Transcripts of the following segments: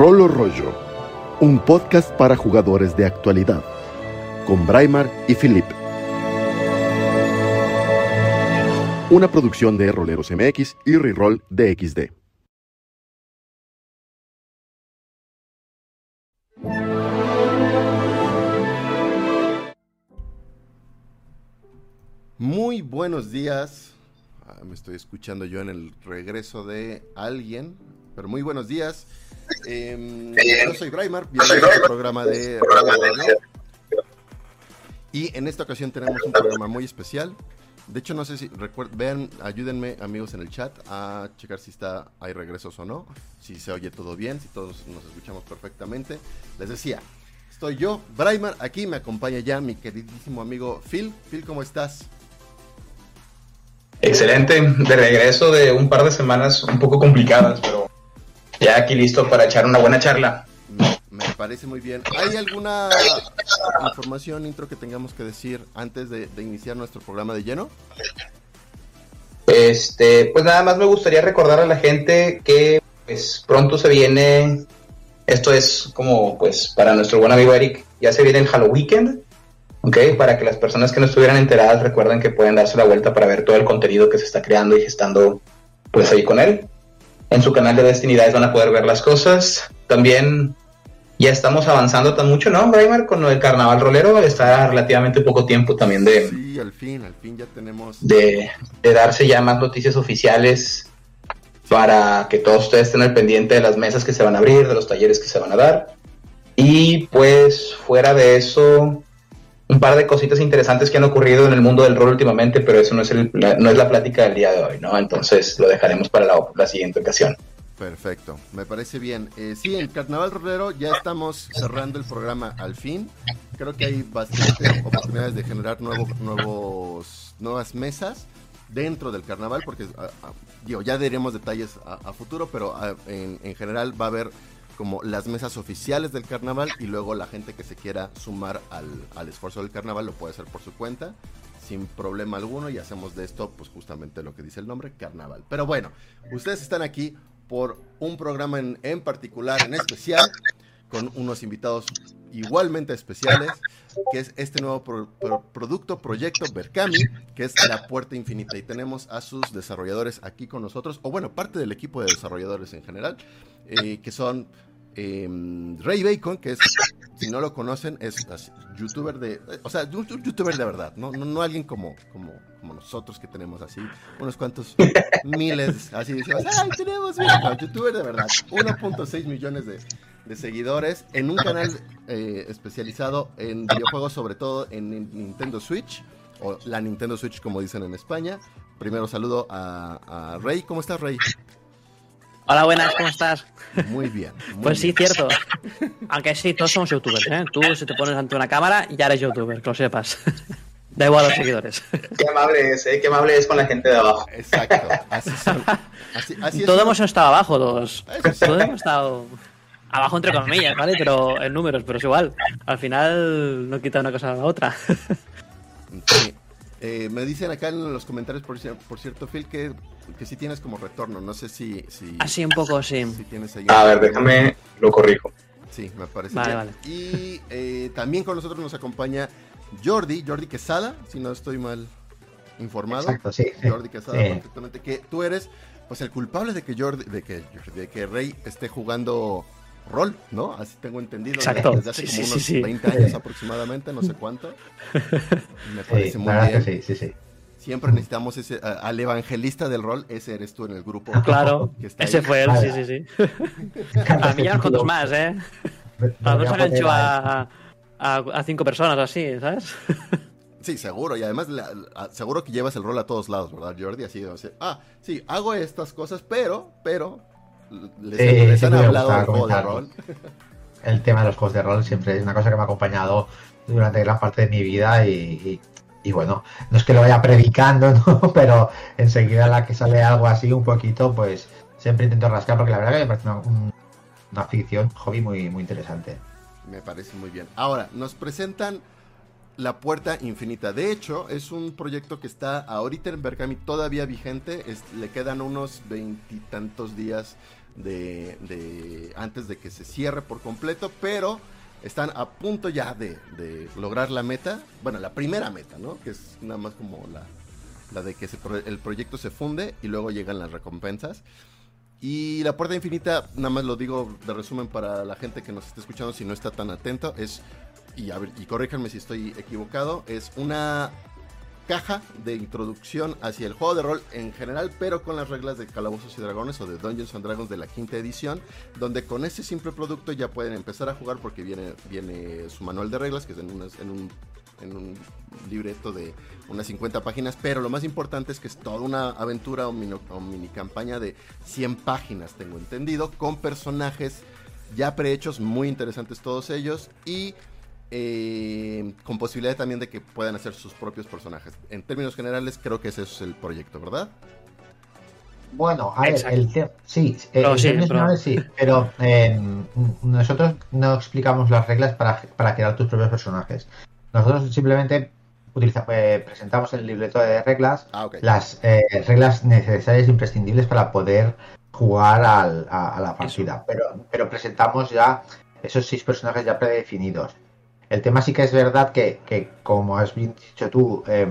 Rolo Rollo, un podcast para jugadores de actualidad, con Braimar y Philip. Una producción de Roleros MX y Reroll DXD. Muy buenos días. Ah, me estoy escuchando yo en el regreso de alguien, pero muy buenos días. Em, yo soy Braimar, bienvenido al programa de Radio. Y en esta ocasión tenemos un programa muy especial. De hecho, no sé si recuerden, vean, ayúdenme amigos en el chat a checar si está hay regresos o no, si se oye todo bien, si todos nos escuchamos perfectamente. Les decía, estoy yo, Braimar, aquí me acompaña ya mi queridísimo amigo Phil. Phil, ¿cómo estás? Excelente, de regreso de un par de semanas un poco complicadas, pero ya aquí listo para echar una buena charla. Me parece muy bien. ¿Hay alguna información, intro que tengamos que decir antes de, iniciar nuestro programa de lleno? Este, pues nada más me gustaría recordar a la gente que pues pronto se viene, esto es como pues para nuestro buen amigo Eric, ya se viene el Halloween, ¿ok? Para que las personas que no estuvieran enteradas recuerden que pueden darse la vuelta para ver todo el contenido que se está creando y gestando pues ahí con él. En su canal de Destinidades van a poder ver las cosas. También ya estamos avanzando tan mucho, ¿no, Braimar? Con del carnaval rolero está relativamente poco tiempo también de... Sí, al fin, al fin ya tenemos... De, darse ya más noticias oficiales para que todos ustedes estén al pendiente de las mesas que se van a abrir, de los talleres que se van a dar. Y pues fuera de eso, un par de cositas interesantes que han ocurrido en el mundo del rol últimamente, pero eso no es, el, no es la plática del día de hoy, ¿no? Entonces lo dejaremos para la, la siguiente ocasión. Perfecto, me parece bien. Eh, sí, en Carnaval Rolero ya estamos cerrando el programa al fin. Creo que hay bastantes oportunidades de generar nuevos, nuevos, nuevas mesas dentro del carnaval, porque ah, ah, digo, ya diremos detalles a, futuro, pero ah, en, en, general va a haber como las mesas oficiales del carnaval y luego la gente que se quiera sumar al, al esfuerzo del carnaval lo puede hacer por su cuenta sin problema alguno y hacemos de esto pues justamente lo que dice el nombre, carnaval. Pero bueno, ustedes están aquí por un programa en, particular, en especial, con unos invitados igualmente especiales, que es este nuevo producto, proyecto Berkami, que es La Puerta Infinita. Y tenemos a sus desarrolladores aquí con nosotros, o bueno, parte del equipo de desarrolladores en general, eh, que son eh, Ray Bacon, que es, si no lo conocen, es, youtuber de, o sea, un, youtuber de verdad, no, no, no alguien como, como, como nosotros que tenemos así, unos cuantos miles, así decimos, ay, tenemos, un youtuber de verdad, 1.6 millones de, de, seguidores en un canal eh, especializado en videojuegos, sobre todo en Nintendo Switch, o la Nintendo Switch como dicen en España. Primero saludo a, a Rey, ¿cómo estás Rey? Hola, buenas, ¿cómo estás? Muy bien. pues sí, cierto. Aunque sí, todos somos youtubers, ¿eh? Tú, si te pones ante una cámara, ya eres youtuber, que lo sepas. Da igual a los seguidores. Qué amable es, ¿eh? Qué amable es con la gente de abajo. Exacto. Así son. Así, todos hemos estado abajo, todos. Todos hemos estado abajo entre comillas, ¿vale? Pero en números, pero es igual. Al final no quita una cosa a la otra. Sí. Eh, me dicen acá en los comentarios, por, por cierto, Phil, que, que sí tienes como retorno. No sé si. si Así un poco, sí. a ver, déjame, lo corrijo. Sí, me parece. Vale, vale. Y eh, también con nosotros nos acompaña Jordi, Jordi Quesada, si no estoy mal informado. Exacto, sí. Jordi Quesada, perfectamente. Que tú eres pues el culpable de que Jordi, de que, de que Rey esté jugando rol, ¿no? Así tengo entendido. Exacto. Desde hace como unos 20 años aproximadamente, no sé cuánto. Me parece muy bien. sí, sí, sí. Siempre necesitamos ese, al evangelista del rol, ese eres tú en el grupo. Claro, ese fue él, sí, sí, sí. a mí ya con dos más, ¿eh? A dos han hecho a, a, cinco personas así, ¿sabes? Sí, seguro, y además seguro que llevas el rol a todos lados, ¿verdad, Jordi? Así, o sea, ah, sí, hago estas cosas, pero, pero, les, han hablado juego de rol. El tema de los juegos de rol siempre es una cosa que me ha acompañado durante gran parte de mi vida y, bueno, no es que lo vaya predicando, ¿no? pero enseguida la que sale algo así un poquito, pues siempre intento rascar porque la verdad que me parece una, una ficción, hobby muy, muy interesante. Me parece muy bien. Ahora, nos presentan la Puerta Infinita. De hecho, es un proyecto que está ahorita en Berkami todavía vigente. le quedan unos veintitantos días de, antes de que se cierre por completo, pero están a punto ya de, lograr la meta, bueno, la primera meta, ¿no? Que es nada más como la, la de que el proyecto se funde y luego llegan las recompensas. Y la puerta infinita, nada más lo digo de resumen para la gente que nos está escuchando si no está tan atento, es, y, y corríjanme si estoy equivocado, es una caja de introducción hacia el juego de rol en general, pero con las reglas de Calabozos y Dragones o de Dungeons and Dragons de la quinta edición, donde con ese simple producto ya pueden empezar a jugar porque viene, viene su manual de reglas, que es en, en, un, en un libreto de unas 50 páginas, pero lo más importante es que es toda una aventura o mini, mini campaña de 100 páginas, tengo entendido, con personajes ya prehechos, muy interesantes todos ellos, y eh, con posibilidad también de que puedan hacer sus propios personajes. En términos generales, creo que ese es el proyecto, ¿verdad? Bueno, a ver, el sí, eh, pero, sí, pero em, nosotros no explicamos las reglas para, para, crear tus propios personajes. Nosotros simplemente eh, presentamos en el libreto de reglas ah, las reglas necesarias e imprescindibles para poder jugar a, la partida. Pero, pero presentamos ya esos seis personajes ya predefinidos. El tema sí que es verdad que, como has dicho tú, eh,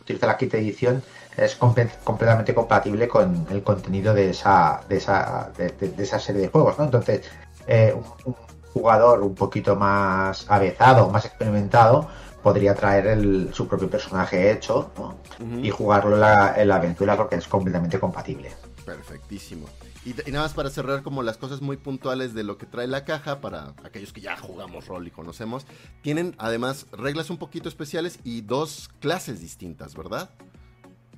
utiliza la quinta edición, es completamente compatible con el contenido de esa, de esa, de, esa serie de juegos, ¿no? Entonces, eh, un, jugador un poquito más avezado, más experimentado, podría traer su propio personaje hecho y jugarlo en la, en la aventura porque es completamente compatible. Perfectísimo. Y, nada más para cerrar como las cosas muy puntuales de lo que trae la caja para aquellos que ya jugamos rol y conocemos, tienen además reglas un poquito especiales y dos clases distintas, ¿verdad?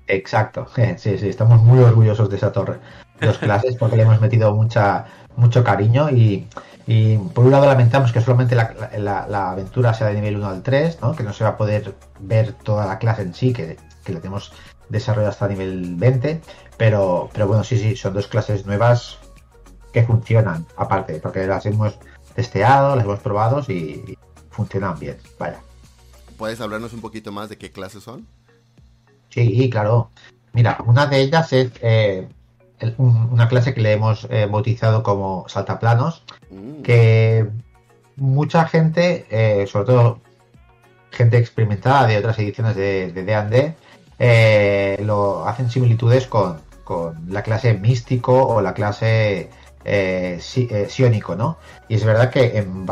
Exacto, sí, sí, estamos muy orgullosos de esa torre. Dos clases porque le hemos metido mucha, mucho cariño y, por un lado lamentamos que solamente la, aventura sea de nivel 1 al 3, ¿no? que no se va a poder ver toda la clase en sí, que, que la tenemos desarrollada hasta nivel 20, pero, pero bueno, sí, sí, son dos clases nuevas que funcionan, aparte, porque las hemos testeado, las hemos probado y funcionan bien. Vaya. ¿Puedes hablarnos un poquito más de qué clases son? Sí, claro. Mira, una de ellas es eh, una clase que le hemos eh, bautizado como saltaplanos, mm. que mucha gente, eh, sobre todo gente experimentada de otras ediciones de D&D, lo hacen similitudes con, con la clase místico o la clase eh, eh, siónico, ¿no? Y es verdad que en,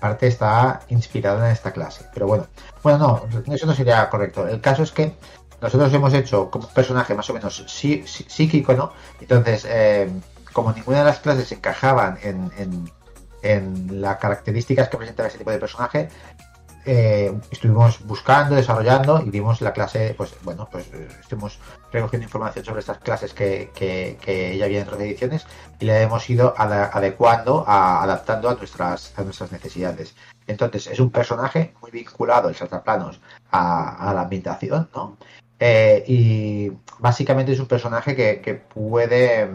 parte está inspirada en esta clase. Pero bueno, bueno, no, eso no sería correcto. El caso es que nosotros hemos hecho como un personaje más o menos psíquico, ¿no? Entonces, eh, como ninguna de las clases encajaban en, en, en las características que presentaba ese tipo de personaje, eh, estuvimos buscando, desarrollando y vimos la clase, pues bueno, pues eh, estuvimos recogiendo información sobre estas clases que, que, ya había en ediciones y la hemos ido adecuando, adaptando a nuestras, a nuestras necesidades. Entonces, es un personaje muy vinculado, el saltaplanos, a, a la ambientación, ¿no? Eh, y básicamente es un personaje que, que puede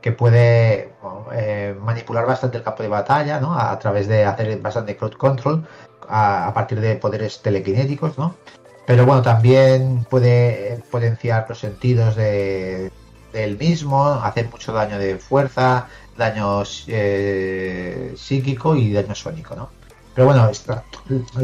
que puede manipular bastante el campo de batalla, ¿no? A, a, través de hacer bastante crowd control a, partir de poderes telequinéticos, ¿no? Pero bueno, también puede potenciar los sentidos de, del mismo, hacer mucho daño de fuerza, daño eh, psíquico y daño sónico, ¿no? Pero bueno,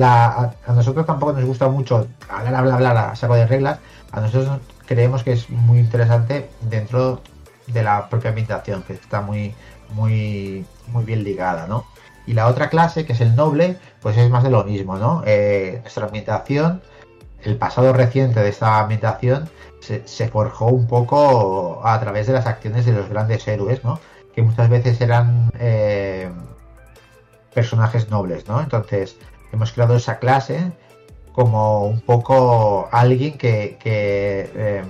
a, nosotros tampoco nos gusta mucho hablar, hablar, hablar a saco de reglas. A nosotros creemos que es muy interesante dentro de la propia ambientación, que está muy, muy, muy bien ligada, ¿no? Y la otra clase, que es el noble, pues es más de lo mismo, ¿no? Eh, nuestra ambientación, el pasado reciente de esta ambientación, se, forjó un poco a través de las acciones de los grandes héroes, ¿no? Que muchas veces eran eh, personajes nobles, ¿no? Entonces, hemos creado esa clase como un poco alguien que, em,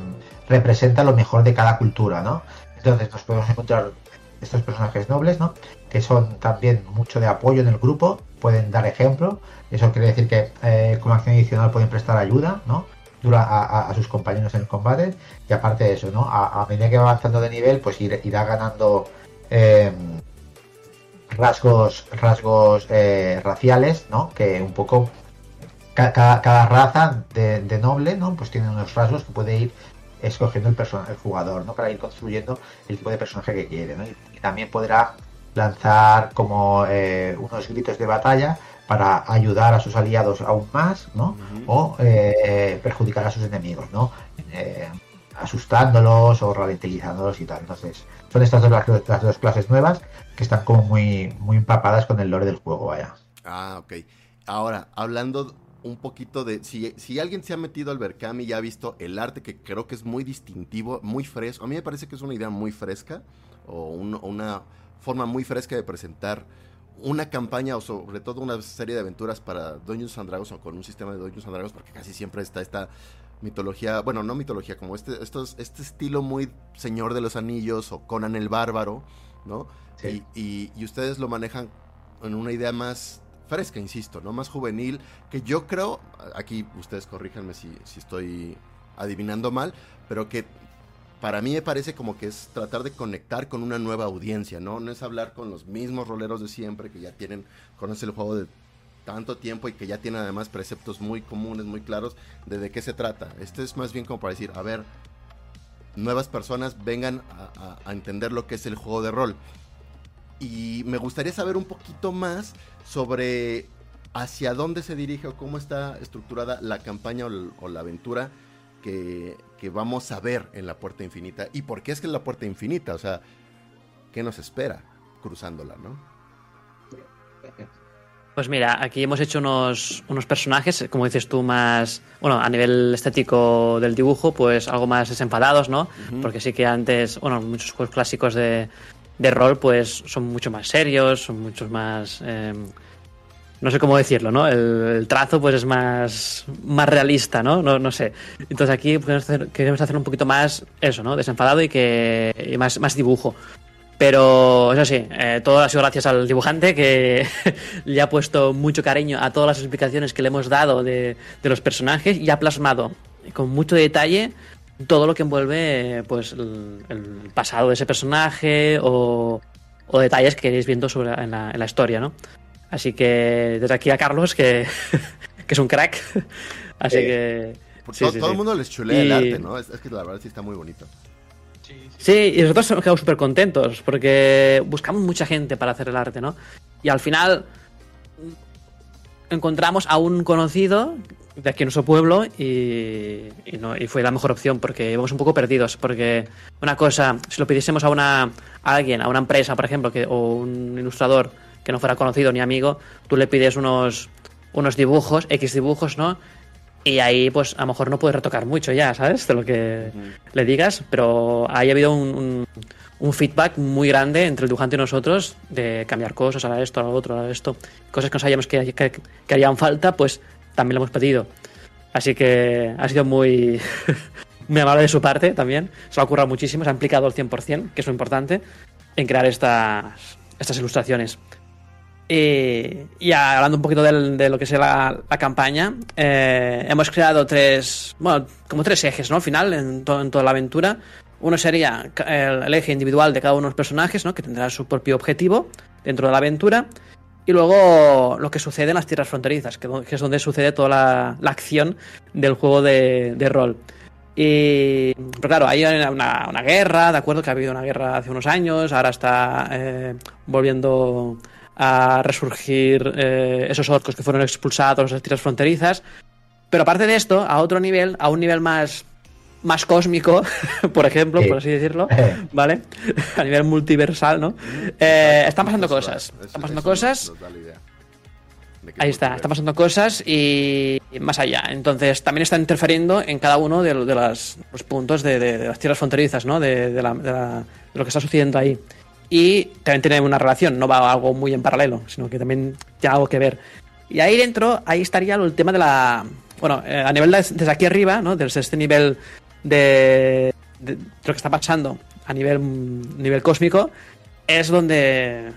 representa lo mejor de cada cultura, ¿no? Entonces nos podemos encontrar estos personajes nobles, ¿no? Que son también mucho de apoyo en el grupo, pueden dar ejemplo, eso quiere decir que eh, como acción adicional pueden prestar ayuda, ¿no? A, sus compañeros en el combate y aparte de eso, ¿no? A, medida que va avanzando de nivel, pues irá ganando em, rasgos rasgos eh, raciales, ¿no? Que un poco cada, raza de, noble, ¿no? Pues tiene unos rasgos que puede ir escogiendo el, el jugador, ¿no? Para ir construyendo el tipo de personaje que quiere, ¿no? También podrá lanzar como eh, unos gritos de batalla para ayudar a sus aliados aún más, ¿no? O eh, perjudicar a sus enemigos, ¿no? Eh, asustándolos o ralentizándolos y tal. Entonces, son estas dos las, dos clases nuevas que están como muy, muy empapadas con el lore del juego, vaya. Ah, ok. Ahora, hablando un poquito de. Si, si alguien se ha metido al Berkami y ha visto el arte, que creo que es muy distintivo, muy fresco. A mí me parece que es una idea muy fresca, o una forma muy fresca de presentar una campaña o sobre todo una serie de aventuras para Dungeons and Dragons o con un sistema de Dungeons and Dragons, porque casi siempre está esta mitología, bueno, no mitología, como este, estos, este estilo muy Señor de los Anillos o Conan el Bárbaro, ¿no? Y, y, ustedes lo manejan en una idea más fresca, insisto, ¿no? Más juvenil, que yo creo, aquí ustedes corríjanme si, si estoy adivinando mal, pero que para mí me parece como que es tratar de conectar con una nueva audiencia, ¿no? No es hablar con los mismos roleros de siempre que ya tienen, conocen el juego de tanto tiempo y que ya tiene además preceptos muy comunes, muy claros de de qué se trata. Este es más bien como para decir, a ver, nuevas personas vengan a, entender lo que es el juego de rol. Y me gustaría saber un poquito más sobre hacia dónde se dirige o cómo está estructurada la campaña o, la aventura que, que, vamos a ver en la puerta infinita. ¿Y por qué es que es la puerta infinita? O sea, ¿qué nos espera cruzándola, no? Pues mira, aquí hemos hecho unos, unos personajes, como dices tú, más, bueno, a nivel estético del dibujo, pues algo más desenfadados, ¿no? Porque sí que antes, bueno, muchos juegos clásicos de, de rol, pues son mucho más serios, son muchos más... Em, no sé cómo decirlo, ¿no? El, trazo pues es más, más realista, ¿no? ¿no? No sé. Entonces aquí queremos hacer, un poquito más eso, ¿no? Desenfadado y que y más, más dibujo. Pero eso sí, eh, todo ha sido gracias al dibujante que le ha puesto mucho cariño a todas las explicaciones que le hemos dado de, los personajes y ha plasmado con mucho detalle todo lo que envuelve pues el, pasado de ese personaje o, detalles que queréis viendo sobre, en, la, historia, ¿no? Así que desde aquí a Carlos, que, es un crack. Así que... todo, el mundo les chulea el arte, ¿no? Es, es que la verdad sí está muy bonito. Sí, y nosotros hemos quedado súper contentos porque buscamos mucha gente para hacer el arte, ¿no? Y al final encontramos a un conocido de aquí en nuestro pueblo y, no, y fue la mejor opción porque íbamos un poco perdidos. Porque una cosa, si lo pidiésemos a, una, a alguien, a una empresa, por ejemplo, que, o un ilustrador que no fuera conocido ni amigo, tú le pides unos, unos dibujos, X dibujos, ¿no? Y ahí, pues, a lo mejor no puedes retocar mucho ya, ¿sabes? De lo que le digas, pero ahí ha habido un, feedback muy grande entre el dibujante y nosotros de cambiar cosas, a esto, a lo otro, a esto. Cosas que no sabíamos que, que, harían falta, pues también lo hemos pedido. Así que ha sido muy, muy amable de su parte también. Se lo ha currado muchísimo, se ha implicado al 100%, que es lo importante, en crear estas, estas ilustraciones. Y, y, hablando un poquito de lo que es la, campaña, eh, hemos creado tres, bueno, como tres ejes, ¿no? Al final, en, en toda la aventura. Uno sería el, eje individual de cada uno de los personajes, ¿no? Que tendrá su propio objetivo dentro de la aventura. Y luego lo que sucede en las tierras fronterizas, que, es donde sucede toda la, acción del juego de, rol. Y, pero claro, hay una, una, guerra, de acuerdo que ha habido una guerra hace unos años, ahora está eh, volviendo a resurgir eh, esos orcos que fueron expulsados de las tierras fronterizas. Pero aparte de esto, a otro nivel, a un nivel más, más cósmico, por ejemplo, por así decirlo, ¿vale? a nivel multiversal, ¿no? Eh, están pasando cosas. Están pasando cosas. Ahí está, están pasando cosas y más allá. Entonces, también están interfiriendo en cada uno de, los puntos de, las tierras fronterizas, ¿no? De, de, lo que está sucediendo ahí y también tiene una relación, no va algo muy en paralelo, sino que también tiene algo que ver. Y ahí dentro, ahí estaría el tema de la... Bueno, eh, a nivel de, desde aquí arriba, ¿no? Desde este nivel de, de, lo que está pasando a nivel, nivel cósmico, es donde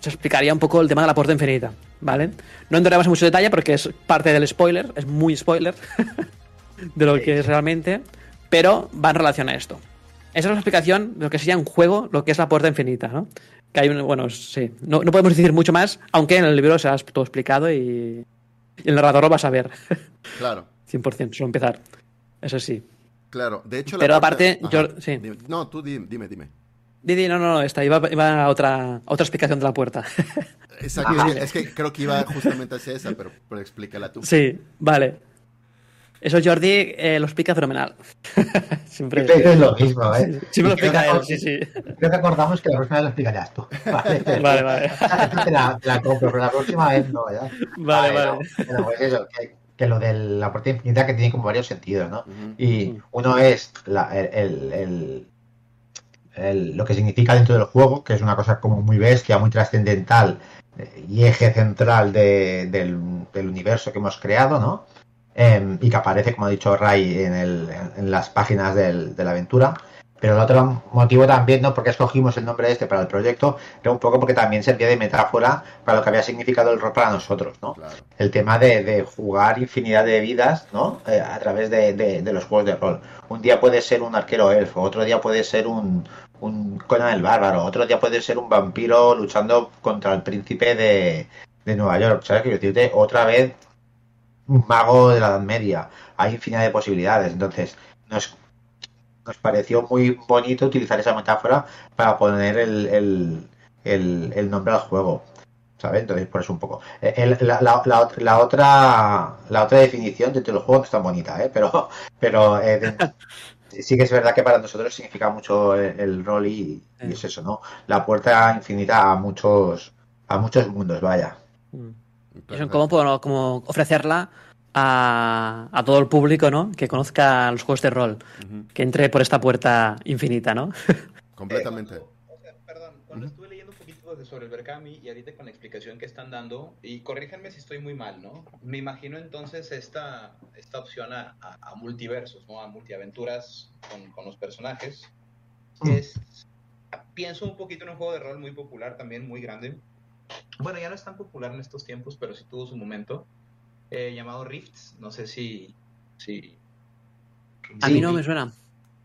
se explicaría un poco el tema de la puerta infinita, ¿vale? No entraremos en mucho detalle porque es parte del spoiler, es muy spoiler de lo que es realmente, pero va en relación a esto. Esa es la explicación de lo que sería un juego, lo que es la puerta infinita, ¿no? Que hay un, bueno, sí, no, podemos decir mucho más, aunque en el libro se ha todo explicado y, el narrador lo va a saber. Claro. 100%, solo empezar. Eso sí. Claro, de hecho... Pero aparte, yo... Sí. No, tú dime, dime. dime. Didi, no, no, no, está, iba, iba a, otra, otra explicación de la puerta. Exacto, es que creo que iba justamente hacia esa, pero, pero explícala tú. Sí, vale. Eso Jordi eh, lo explica fenomenal. Siempre es lo mismo, ¿eh? Siempre lo explica él, sí, sí. Creo que acordamos que la próxima vez lo explicarías tú. Vale, vale. vale. Te la, la, compro, pero la próxima vez no, ¿verdad? Vale, vale. Pero pues eso, que, que, lo de la puerta infinita que tiene como varios sentidos, ¿no? Y uno es la, el, el, el, lo que significa dentro del juego, que es una cosa como muy bestia, muy trascendental eh, y eje central de, del, del universo que hemos creado, ¿no? Em, y que aparece, como ha dicho Ray, en, el, en las páginas del, de la aventura. Pero el otro motivo también, ¿no? Porque escogimos el nombre este para el proyecto, era un poco porque también servía de metáfora para lo que había significado el rol para nosotros, ¿no? El tema de, de, jugar infinidad de vidas, ¿no? Eh, a través de, de, de, los juegos de rol. Un día puede ser un arquero elfo, otro día puede ser un, un Conan el Bárbaro, otro día puede ser un vampiro luchando contra el príncipe de, Nueva York, ¿sabes? Que decirte, otra vez un mago de la Edad Media. Hay infinidad de posibilidades. Entonces, nos, nos pareció muy bonito utilizar esa metáfora para poner el, el, el, el nombre al juego. ¿Sabes? Entonces, por eso un poco. El, la, la, la, la, otra la otra definición dentro del juego no es tan bonita, ¿eh? Pero, pero eh, sí que es verdad que para nosotros significa mucho el, el rol y, y, es eso, ¿no? La puerta infinita a muchos a muchos mundos, vaya. Mm. ¿Cómo puedo como ofrecerla a, a, todo el público, ¿no? Que conozca los juegos de rol, uh -huh. que entre por esta puerta infinita, ¿no? Completamente. Eh, o sea, perdón, cuando uh -huh. estuve leyendo un poquito sobre el Berkami y ahorita con la explicación que están dando, y corríjanme si estoy muy mal, ¿no? Me imagino entonces esta, esta opción a, a, a multiversos, ¿no? A multiaventuras con, con los personajes. Uh -huh. Es, pienso un poquito en un juego de rol muy popular también, muy grande, bueno, ya no es tan popular en estos tiempos, pero sí tuvo su momento, eh, llamado Rifts. No sé si, si... A mí no me suena.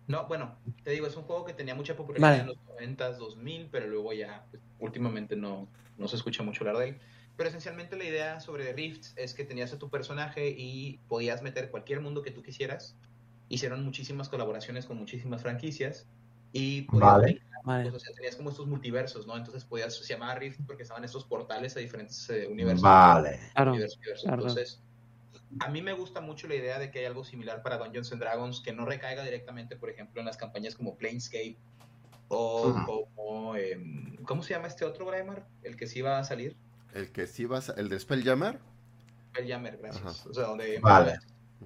No, bueno, te digo, es un juego que tenía mucha popularidad vale. en los 90, 2000, pero luego ya pues, últimamente no, no se escucha mucho hablar de él. Pero esencialmente la idea sobre Rifts es que tenías a tu personaje y podías meter cualquier mundo que tú quisieras. Hicieron muchísimas colaboraciones con muchísimas franquicias y vale. Vale. Pues, o sea, tenías como estos multiversos, ¿no? Entonces podías, se llamaba Rift porque estaban estos portales a diferentes eh, universos. Vale. Claro. Universo, universo. Claro. Entonces, a mí me gusta mucho la idea de que hay algo similar para Dungeons and Dragons que no recaiga directamente, por ejemplo, en las campañas como Planescape o uh -huh. como. Eh, ¿Cómo se llama este otro, Braemar? El que sí va a salir. El que sí va a El de Spelljammer. Spelljammer, gracias. Ajá. O sea, donde. Vale.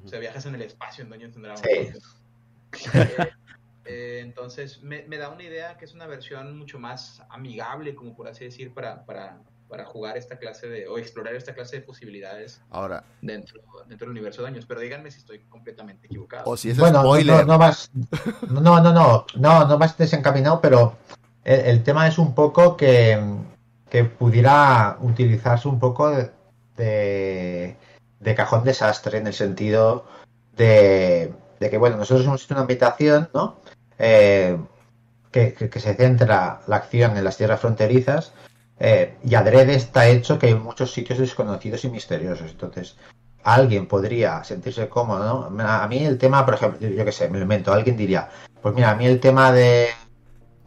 O sea, viajas en el espacio en Dungeons and Dragons. Sí. Eh, entonces me, me, da una idea que es una versión mucho más amigable, como por así decir, para, para, para, jugar esta clase de, o explorar esta clase de posibilidades Ahora, dentro, dentro del universo de años. Pero díganme si estoy completamente equivocado. O si es bueno, spoiler. No, no, vas, no, no, no, no, no vas desencaminado, pero el, el tema es un poco que, que pudiera utilizarse un poco de, de, de cajón desastre en el sentido de, de que, bueno, nosotros hemos hecho una invitación, ¿no? Eh, que, se centra la acción en las tierras fronterizas eh, y adrede está hecho que hay muchos sitios desconocidos y misteriosos. Entonces, alguien podría sentirse cómodo, ¿no? A mí el tema, por ejemplo, yo, que sé, me invento, alguien diría, pues mira, a mí el tema de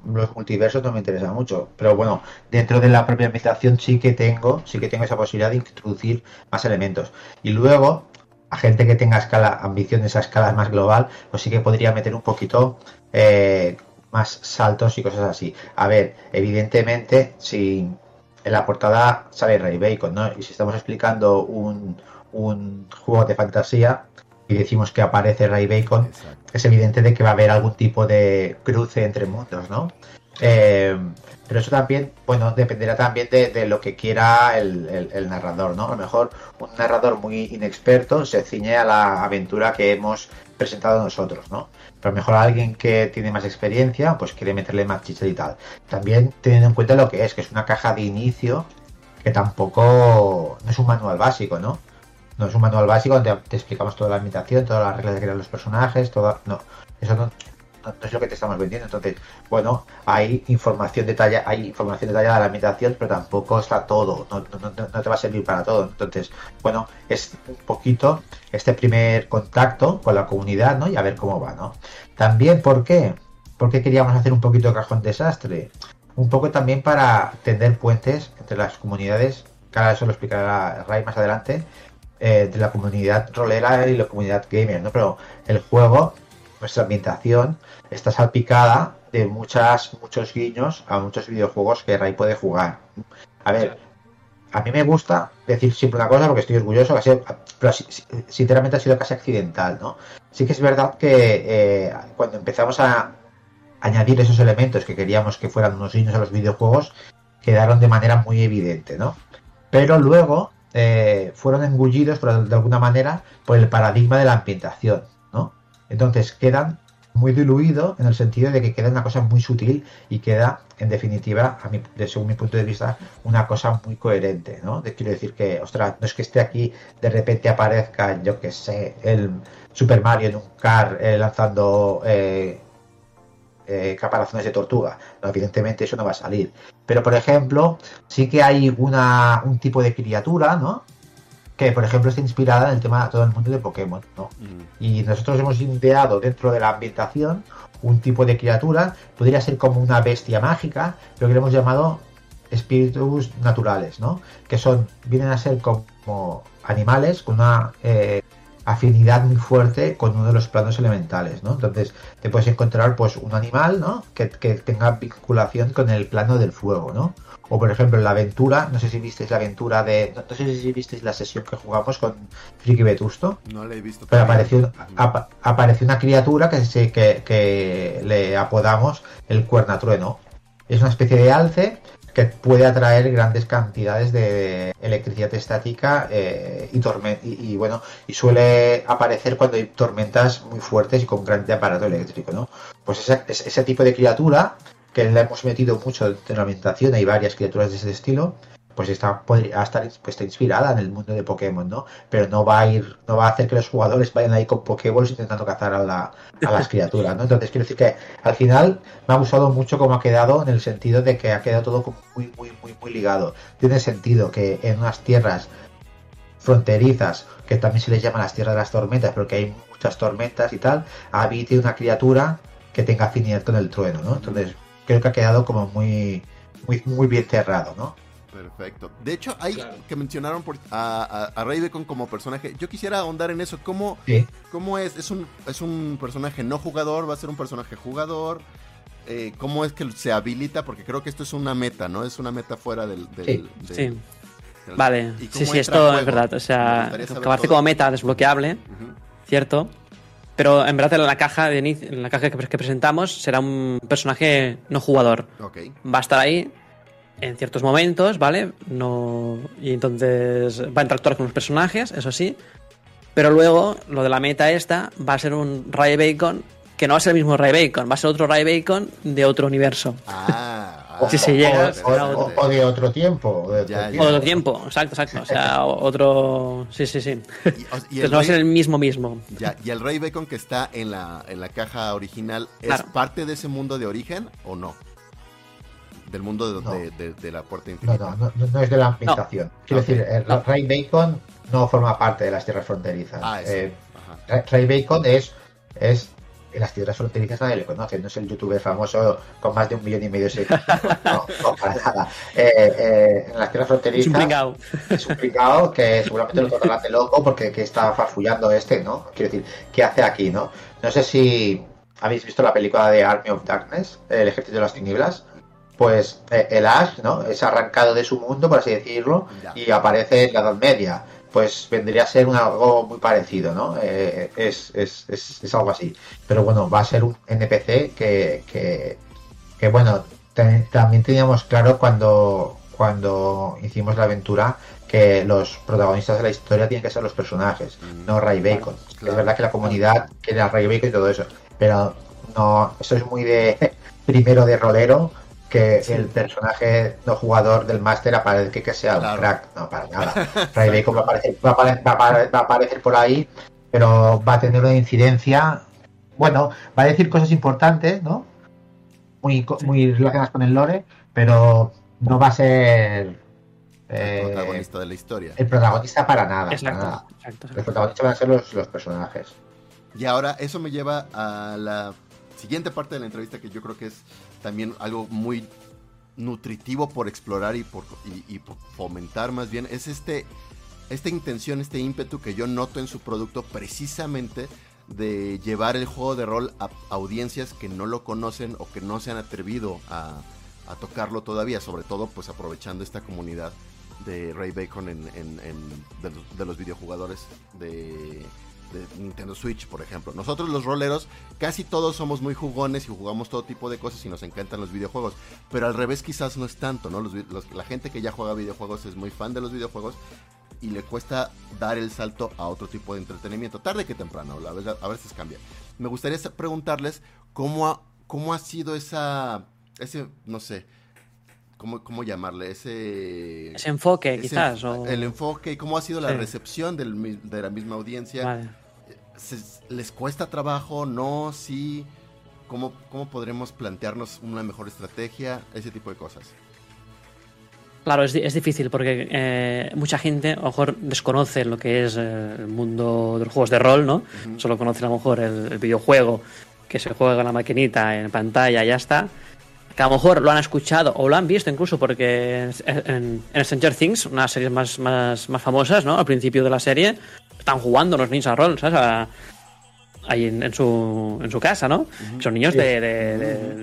los multiversos no me interesa mucho, pero bueno, dentro de la propia invitación sí que tengo, sí que tengo esa posibilidad de introducir más elementos. Y luego, a gente que tenga escala, ambiciones a escala más global, pues sí que podría meter un poquito eh, más saltos y cosas así. A ver, evidentemente, si en la portada sale Ray Bacon, ¿no? Y si estamos explicando un, un juego de fantasía y decimos que aparece Ray Bacon, Exacto. es evidente de que va a haber algún tipo de cruce entre mundos, ¿no? Eh, pero eso también, bueno, dependerá también de, de lo que quiera el, el, el, narrador, ¿no? A lo mejor un narrador muy inexperto se ciñe a la aventura que hemos presentado nosotros, ¿no? Pero mejor alguien que tiene más experiencia, pues quiere meterle más chicha y tal. También teniendo en cuenta lo que es, que es una caja de inicio que tampoco no es un manual básico, ¿no? No es un manual básico donde te explicamos toda la imitación, todas las reglas de crear los personajes, todo, no. Eso no, es lo que te estamos vendiendo. Entonces, bueno, hay información detallada, hay información detallada de la ambientación, pero tampoco está todo, no, te va a servir para todo. Entonces, bueno, es un poquito este primer contacto con la comunidad, ¿no? Y a ver cómo va, ¿no? También, ¿por qué? Porque queríamos hacer un poquito de cajón desastre. Un poco también para tender puentes entre las comunidades, que ahora eso lo explicará Ray más adelante, eh, de la comunidad rolera y la comunidad gamer, ¿no? Pero el juego nuestra ambientación está salpicada de muchas, muchos guiños a muchos videojuegos que Ray puede jugar. A ver, a mí me gusta decir siempre una cosa porque estoy orgulloso, pero sinceramente ha sido casi accidental, ¿no? Sí que es verdad que eh, cuando empezamos a añadir esos elementos que queríamos que fueran unos guiños a los videojuegos, quedaron de manera muy evidente, ¿no? Pero luego eh, fueron engullidos, de alguna manera, por el paradigma de la ambientación. Entonces quedan muy diluido en el sentido de que queda una cosa muy sutil y queda, en definitiva, a mi, según mi punto de vista, una cosa muy coherente, ¿no? quiero decir que, ostras, no es que esté aquí, de repente aparezca, yo que sé, el Super Mario en un car eh, lanzando eh, eh, caparazones de tortuga. evidentemente eso no va a salir. Pero, por ejemplo, sí que hay una, un tipo de criatura, ¿no? Que por ejemplo está inspirada en el tema de todo el mundo de Pokémon, ¿no? Y nosotros hemos ideado dentro de la ambientación un tipo de criatura, podría ser como una bestia mágica, pero que le hemos llamado espíritus naturales, ¿no? Que son, vienen a ser como animales con una eh, afinidad muy fuerte con uno de los planos elementales, ¿no? Entonces te puedes encontrar pues un animal, ¿no? Que, que tenga vinculación con el plano del fuego, ¿no? O por ejemplo la aventura, no sé si visteis la aventura de. No, sé si visteis la sesión que jugamos con Friki Vetusto. No la he visto. Pero apareció, apareció una criatura que, se, que, que le apodamos el cuernatrueno. Es una especie de alce que puede atraer grandes cantidades de electricidad estática eh, y, y, bueno y suele aparecer cuando hay tormentas muy fuertes y con gran aparato eléctrico no pues ese, ese tipo de criatura que le hemos metido mucho de la ambientación, hay varias criaturas de ese estilo, pues está, podría pues, está inspirada en el mundo de Pokémon, ¿no? Pero no va a ir, no va a hacer que los jugadores vayan ahí con Pokéballs intentando cazar a, la, a las criaturas, ¿no? Entonces quiero decir que al final me ha gustado mucho cómo ha quedado en el sentido de que ha quedado todo muy, muy, muy, muy ligado. Tiene sentido que en unas tierras fronterizas, que también se les llama las tierras de las tormentas, porque hay muchas tormentas y tal, habite una criatura que tenga afinidad con el trueno, ¿no? Entonces, creo que ha quedado como muy, muy, muy bien cerrado, ¿no? Perfecto. De hecho, hay que mencionaron a, a, Ray Bacon como personaje. Yo quisiera ahondar en eso. ¿Cómo, ¿cómo es? ¿Es un, ¿Es un personaje no jugador? ¿Va a ser un personaje jugador? Eh, ¿Cómo es que se habilita? Porque creo que esto es una meta, ¿no? Es una meta fuera del... sí. vale, sí, sí, esto es verdad. O sea, acabarse como meta desbloqueable, ¿cierto? Pero en verdad en la caja de en la caja que, presentamos será un personaje no jugador. Va a estar ahí en ciertos momentos, ¿vale? No y entonces va a interactuar con los personajes, eso sí. Pero luego lo de la meta esta va a ser un Ray Bacon que no va a ser el mismo Ray Bacon, va a ser otro Ray Bacon de otro universo. Ah. O, si se llega o, de otro tiempo. O de otro, tiempo. exacto, exacto. O sea, otro. Sí, sí, sí. Y, no va a ser el mismo mismo. Ya, y el Rey Bacon que está en la, en la caja original, ¿es parte de ese mundo de origen o no? Del mundo de, de, la puerta infinita. No, no, no, es de la ambientación. Quiero decir, el Rey Bacon no forma parte de las tierras fronterizas. Ah, eh, Rey Bacon es, es en las tierras fronterizas nadie le conoce, no es el youtuber famoso con más de un millón y medio de seguidores. No, no, para nada. Eh, eh, en las tierras fronterizas. Es un pringao. Es un pringao que seguramente lo tocará de loco porque que está farfullando este, ¿no? Quiero decir, ¿qué hace aquí, no? No sé si habéis visto la película de Army of Darkness, El Ejército de las Tinieblas. Pues eh, el Ash, ¿no? Es arrancado de su mundo, por así decirlo, y aparece en la Edad Media pues vendría a ser un, algo muy parecido, ¿no? Eh, es, es, es, algo así. Pero bueno, va a ser un NPC que, que, que bueno, también teníamos claro cuando, cuando hicimos la aventura que los protagonistas de la historia tienen que ser los personajes, mm. no Ray Bacon. Es verdad que la comunidad quiere a Ray Bacon y todo eso, pero no, eso es muy de primero de rolero que el personaje no jugador del máster aparezca que sea un crack. No, para nada. Ray Bacon va a, aparecer, va, a aparecer, por ahí, pero va a tener una incidencia bueno, va a decir cosas importantes, ¿no? Muy, muy relacionadas con el lore, pero no va a ser el protagonista de la historia. El protagonista para nada. Exacto, El protagonista van a ser los, los, personajes. Y ahora eso me lleva a la siguiente parte de la entrevista que yo creo que es también algo muy nutritivo por explorar y por, y, por fomentar más bien. Es este, esta intención, este ímpetu que yo noto en su producto precisamente de llevar el juego de rol a audiencias que no lo conocen o que no se han atrevido a, tocarlo todavía, sobre todo pues aprovechando esta comunidad de Ray Bacon en, de, los videojugadores de, Nintendo Switch, por ejemplo. Nosotros los roleros casi todos somos muy jugones y jugamos todo tipo de cosas y nos encantan los videojuegos. Pero al revés quizás no es tanto, ¿no? la gente que ya juega videojuegos es muy fan de los videojuegos y le cuesta dar el salto a otro tipo de entretenimiento. Tarde que temprano, a veces, a veces cambia. Me gustaría preguntarles cómo ha, cómo ha sido esa, ese, no sé, ¿cómo, cómo llamarle? Ese, ese enfoque, quizás. El enfoque, ¿cómo ha sido la recepción del, de la misma audiencia? ¿Les cuesta trabajo? ¿No? ¿Sí? ¿Cómo, ¿Cómo podremos plantearnos una mejor estrategia? Ese tipo de cosas. Claro, es, es difícil porque eh, mucha gente a lo mejor desconoce lo que es eh, el mundo de los juegos de rol, ¿no? Solo conoce a lo mejor el, el, videojuego que se juega en la maquinita, en pantalla, y ya está que a lo mejor lo han escuchado o lo han visto incluso porque en, en Stranger Things, una de las series más, más, más, famosas, ¿no? Al principio de la serie, están jugando los Ninja Roll, ¿sabes? ahí en, su, en su casa, ¿no? Son niños de, de,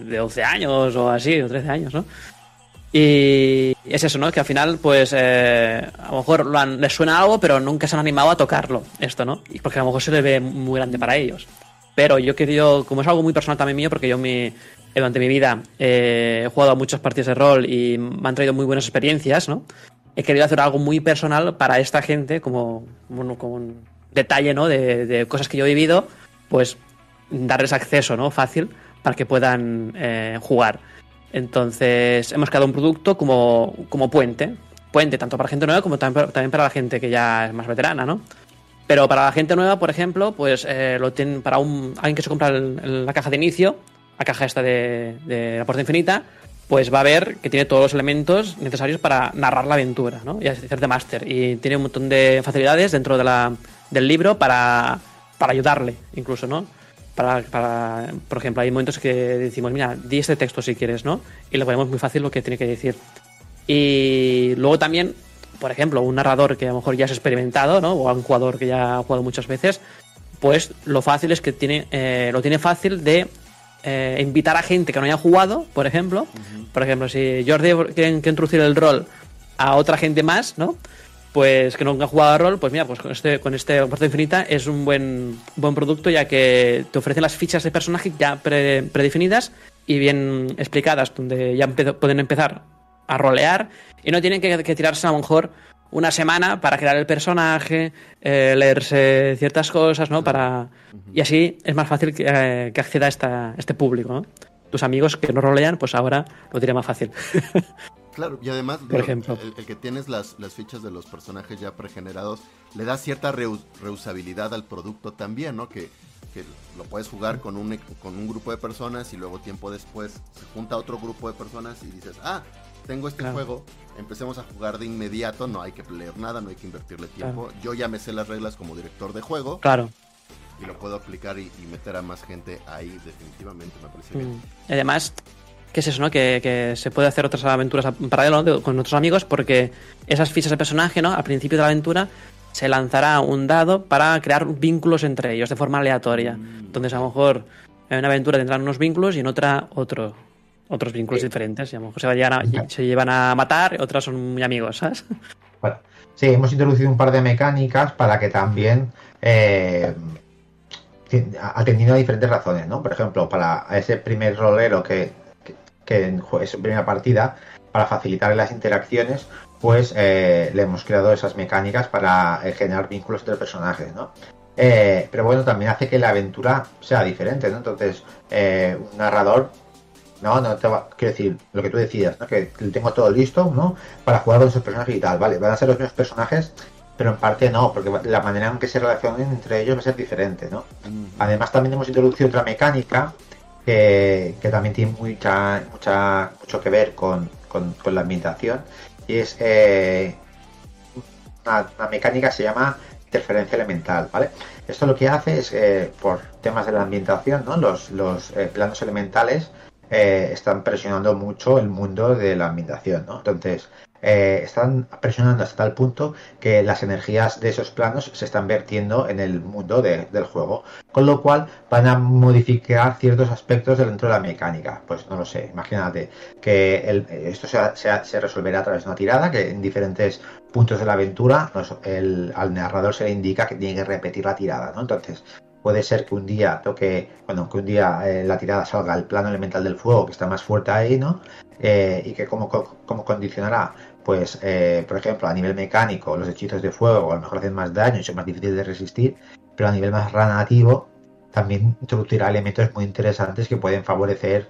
de, 12 años o así, o 13 años, ¿no? Y es eso, ¿no? Que al final, pues, eh, a lo mejor lo les suena algo, pero nunca se han animado a tocarlo, esto, ¿no? Y porque a lo mejor se le ve muy grande para ellos. Pero yo querido, como es algo muy personal también mío, porque yo mi, durante mi vida eh, he jugado a muchas partidas de rol y me han traído muy buenas experiencias, ¿no? He querido hacer algo muy personal para esta gente, como, como un detalle, ¿no? De, cosas que yo he vivido, pues darles acceso, ¿no? Fácil para que puedan eh, jugar. Entonces, hemos creado un producto como, como puente. Puente tanto para gente nueva como también para, la gente que ya es más veterana, ¿no? Pero para la gente nueva, por ejemplo, pues eh, lo tienen para alguien que se compra la caja de inicio, la caja esta de, la puerta infinita, pues va a ver que tiene todos los elementos necesarios para narrar la aventura, ¿no? Y hacer de máster. Y tiene un montón de facilidades dentro de la, del libro para, para ayudarle, incluso, ¿no? Para, para, por ejemplo, hay momentos que decimos, mira, di este texto si quieres, ¿no? Y le ponemos muy fácil lo que tiene que decir. Y luego también, por ejemplo, un narrador que a lo mejor ya es experimentado, ¿no? O un jugador que ya ha jugado muchas veces, pues lo fácil es que tiene, eh, lo tiene fácil de eh, invitar a gente que no haya jugado, por ejemplo. Por ejemplo, si Jordi quiere que introducir el rol a otra gente más, ¿no? Pues que nunca ha jugado a rol, pues mira, pues con este, con este Puerta Infinita es un buen, buen producto ya que te ofrece las fichas de personaje ya predefinidas y bien explicadas, donde ya pueden empezar a rolear y no tienen que, que tirarse a lo mejor una semana para crear el personaje, eh, leerse ciertas cosas, ¿no? Para y así es más fácil que, eh, acceda a esta, este público, ¿no? Tus amigos que no rolean, pues ahora lo tiene más fácil. claro, y además, por ejemplo, el, que tienes las, las, fichas de los personajes ya pregenerados le da cierta reusabilidad al producto también, ¿no? Que, que lo puedes jugar con un, con un grupo de personas y luego tiempo después se junta otro grupo de personas y dices, ah, tengo este juego, empecemos a jugar de inmediato, no hay que leer nada, no hay que invertirle tiempo. Yo ya me sé las reglas como director de juego. Claro. Y lo puedo aplicar y, meter a más gente ahí, definitivamente, me parece bien. Mm. Además, ¿qué es eso, no? Que, se puede hacer otras aventuras en paralelo con otros amigos, porque esas fichas de personaje, ¿no? Al principio de la aventura se lanzará un dado para crear vínculos entre ellos de forma aleatoria. Mm. Entonces, a lo mejor en una aventura tendrán unos vínculos y en otra otro otros vínculos diferentes. Y a lo mejor se, se llevan a matar, otras son muy amigos, ¿sabes? Bueno, sí, hemos introducido un par de mecánicas para que también, eh, atendiendo a diferentes razones, ¿no? Por ejemplo, para ese primer rolero que, que, es su primera partida, para facilitar las interacciones, pues eh, le hemos creado esas mecánicas para eh, generar vínculos entre personajes, ¿no? pero bueno, también hace que la aventura sea diferente, ¿no? Entonces, un narrador no, no te va, quiero decir, lo que tú decías, ¿no? que tengo todo listo, ¿no? Para jugar con esos personajes y tal, vale, van a ser los mismos personajes, pero en parte no, porque la manera en que se relacionan entre ellos va a ser diferente, ¿no? Además también hemos introducido otra mecánica que, también tiene mucha, mucha, mucho que ver con, la ambientación y es eh, una, mecánica que se llama interferencia elemental, ¿vale? Esto lo que hace es, eh, por temas de la ambientación, ¿no? Los, los eh, planos elementales están presionando mucho el mundo de la ambientación, ¿no? Entonces, eh, están presionando hasta tal punto que las energías de esos planos se están vertiendo en el mundo del juego, con lo cual van a modificar ciertos aspectos dentro de la mecánica. Pues no lo sé, imagínate que esto se, resolverá a través de una tirada que en diferentes puntos de la aventura al narrador se le indica que tiene que repetir la tirada, ¿no? Entonces, puede ser que un día toque, bueno, que un día eh, la tirada salga al plano elemental del fuego, que está más fuerte ahí, ¿no? Eh, y que como, como condicionará pues, eh, por ejemplo, a nivel mecánico, los hechizos de fuego a lo mejor hacen más daño y son más difíciles de resistir, pero a nivel más narrativo también introducirá elementos muy interesantes que pueden favorecer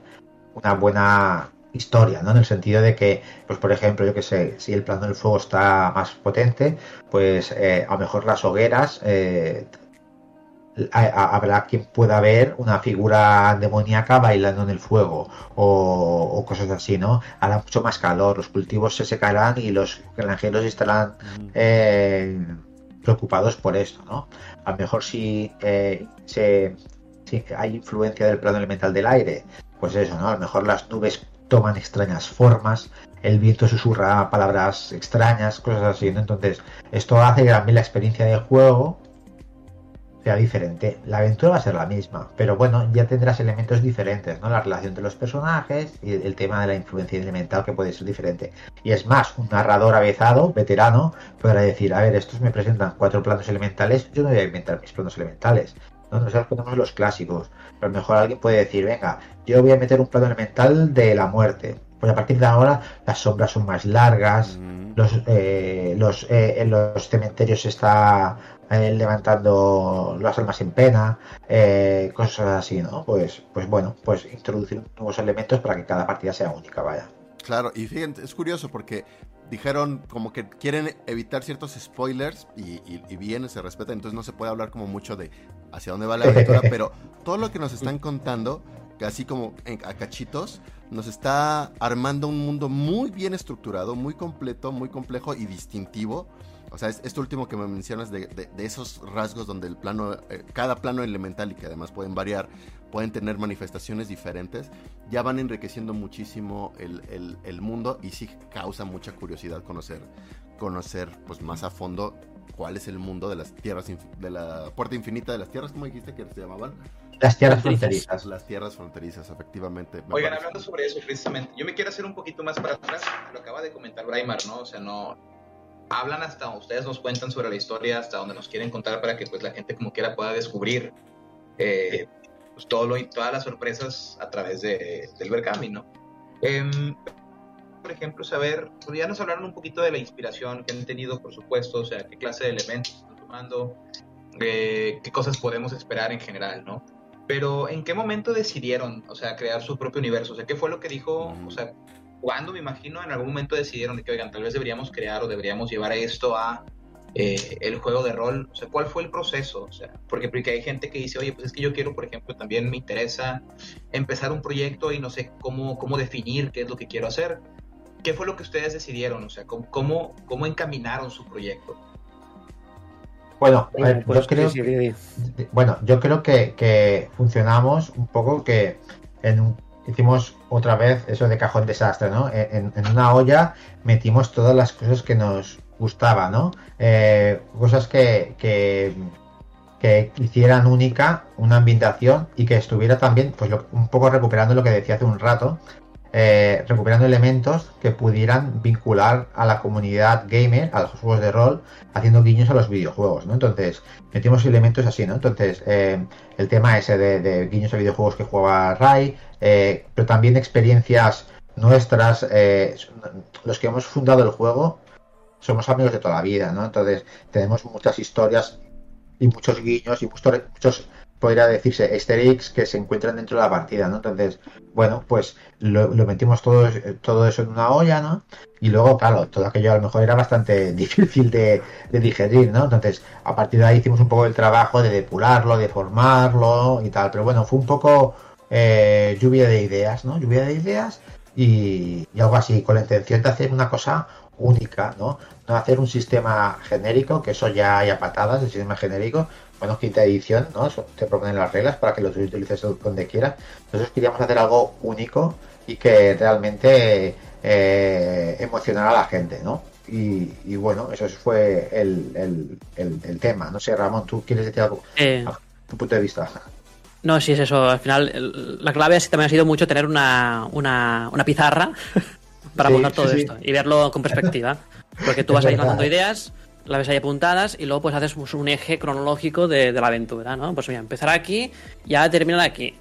una buena historia, ¿no? En el sentido de que, pues por ejemplo, yo que sé, si el plano del fuego está más potente, pues a lo mejor las hogueras habrá quien pueda ver una figura demoníaca bailando en el fuego o, cosas así, ¿no? Hará mucho más calor, los cultivos se secarán y los granjeros estarán eh, preocupados por esto, ¿no? A lo mejor si, eh, se, si hay influencia del plano elemental del aire, pues eso, ¿no? A lo mejor las nubes toman extrañas formas, el viento susurra palabras extrañas, cosas así, ¿no? Entonces, esto hace que también la experiencia de juego diferente. La aventura va a ser la misma, pero bueno, ya tendrás elementos diferentes, ¿no? La relación de los personajes y el tema de la influencia elemental que puede ser diferente. Y es más, un narrador avezado, veterano, podrá decir, a ver, estos me presentan cuatro planos elementales, yo no voy a inventar mis planos elementales. No, nosotros ponemos los clásicos. Pero a lo mejor alguien puede decir, venga, yo voy a meter un plano elemental de la muerte. Pues a partir de ahora las sombras son más largas, mm. los, eh, los, eh, en los cementerios está eh, levantando las almas en pena, eh, cosas así, ¿no? Pues, pues bueno, pues introducir nuevos elementos para que cada partida sea única, vaya. Claro, y fíjense, es curioso porque dijeron como que quieren evitar ciertos spoilers y, bien se respeta, entonces no se puede hablar como mucho de hacia dónde va la aventura, pero todo lo que nos están contando, así como en, a cachitos, nos está armando un mundo muy bien estructurado, muy completo, muy complejo y distintivo o sea, esto último que me mencionas de, esos rasgos donde el plano, eh, cada plano elemental y que además pueden variar, pueden tener manifestaciones diferentes, ya van enriqueciendo muchísimo el, mundo y sí causa mucha curiosidad conocer, conocer pues más a fondo cuál es el mundo de las tierras, de la puerta infinita de las tierras, ¿cómo dijiste que se llamaban? Las tierras fronterizas. Las tierras fronterizas, efectivamente. Oigan, hablando sobre eso precisamente, yo me quiero hacer un poquito más para atrás, lo acaba de comentar Braimar, ¿no? O sea, no, hablan hasta, ustedes nos cuentan sobre la historia, hasta donde nos quieren contar para que pues la gente como quiera pueda descubrir eh, pues, todo lo, todas las sorpresas a través de, del Berkami, ¿no? Em, por ejemplo, saber, pues, ya nos hablaron un poquito de la inspiración que han tenido, por supuesto, o sea, qué clase de elementos están tomando, eh, qué cosas podemos esperar en general, ¿no? Pero ¿en qué momento decidieron, o sea, crear su propio universo? O sea, ¿qué fue lo que dijo, o sea, cuando me imagino en algún momento decidieron de que, oigan, tal vez deberíamos crear o deberíamos llevar esto a eh, el juego de rol? O sea, ¿cuál fue el proceso? O sea, porque, porque hay gente que dice, oye, pues es que yo quiero, por ejemplo, también me interesa empezar un proyecto y no sé cómo, cómo definir qué es lo que quiero hacer. ¿Qué fue lo que ustedes decidieron? O sea, ¿cómo, cómo, encaminaron su proyecto? Bueno, yo pues, creo, bueno, yo creo que, que funcionamos un poco que en hicimos otra vez eso de cajón desastre, ¿no? En, una olla metimos todas las cosas que nos gustaban, ¿no? Eh, cosas que, que, hicieran única una ambientación y que estuviera también, pues un poco recuperando lo que decía hace un rato, eh, recuperando elementos que pudieran vincular a la comunidad gamer, a los juegos de rol, haciendo guiños a los videojuegos, ¿no? Entonces, metimos elementos así, ¿no? Entonces, eh, el tema ese de, guiños a videojuegos que juega Rai, eh, pero también experiencias nuestras, los que hemos fundado el juego, somos amigos de toda la vida, ¿no? Entonces, tenemos muchas historias y muchos guiños y muchos, muchos podría decirse easter eggs que se encuentran dentro de la partida, ¿no? Entonces, bueno, pues lo, metimos todo, todo eso en una olla, ¿no? Y luego, claro, todo aquello a lo mejor era bastante difícil de, digerir, ¿no? Entonces, a partir de ahí hicimos un poco el trabajo de depurarlo, de formarlo y tal. Pero bueno, fue un poco eh, lluvia de ideas, ¿no? Lluvia de ideas y, y algo así, con la intención de hacer una cosa única, ¿no? No hacer un sistema genérico, que eso ya hay a patadas, el sistema genérico, bueno, quinta edición, ¿no? Te proponen las reglas para que los utilices donde quieras. Nosotros queríamos hacer algo único y que realmente eh, emocionara a la gente, ¿no? Y, bueno, eso fue el, tema. No sé, Ramón, ¿tú quieres decir algo? Eh, tu punto de vista. No, sí es eso. Al final, la clave también ha sido mucho tener una, una, una pizarra para montar todo esto y verlo con perspectiva. Porque tú vas ahí lanzando ideas, las ves ahí apuntadas y luego pues haces pues, un eje cronológico de, la aventura, ¿no? Pues mira, empezar aquí, ya terminar aquí.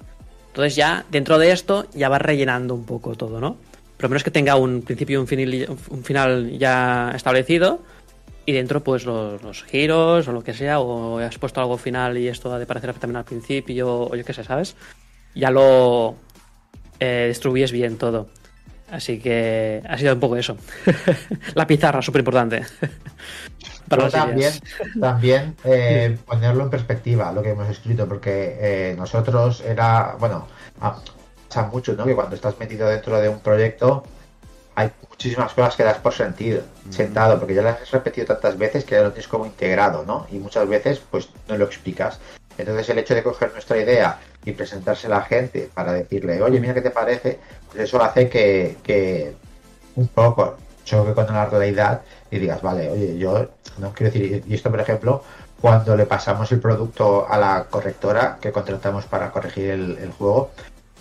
Entonces ya dentro de esto ya vas rellenando un poco todo, ¿no? Pero menos que tenga un principio y un, final, un final ya establecido y dentro pues los, giros o lo que sea, o has puesto algo final y esto ha de parecer también al principio o yo qué sé, ¿sabes? Ya lo eh, distribuyes bien todo. Así que ha sido un poco eso. la pizarra, súper importante. Pero también, también eh, ponerlo en perspectiva, lo que hemos escrito, porque eh, nosotros era, bueno, pasa mucho, ¿no? Que cuando estás metido dentro de un proyecto hay muchísimas cosas que das por sentido, sentado, porque ya las has repetido tantas veces que ya lo tienes como integrado, ¿no? Y muchas veces, pues, no lo explicas. Entonces, el hecho de coger nuestra idea y presentarse a la gente para decirle, oye, mira qué te parece, pues eso hace que, que un poco choque con la realidad y digas, vale, oye, yo no quiero decir, y esto por ejemplo, cuando le pasamos el producto a la correctora que contratamos para corregir el, juego,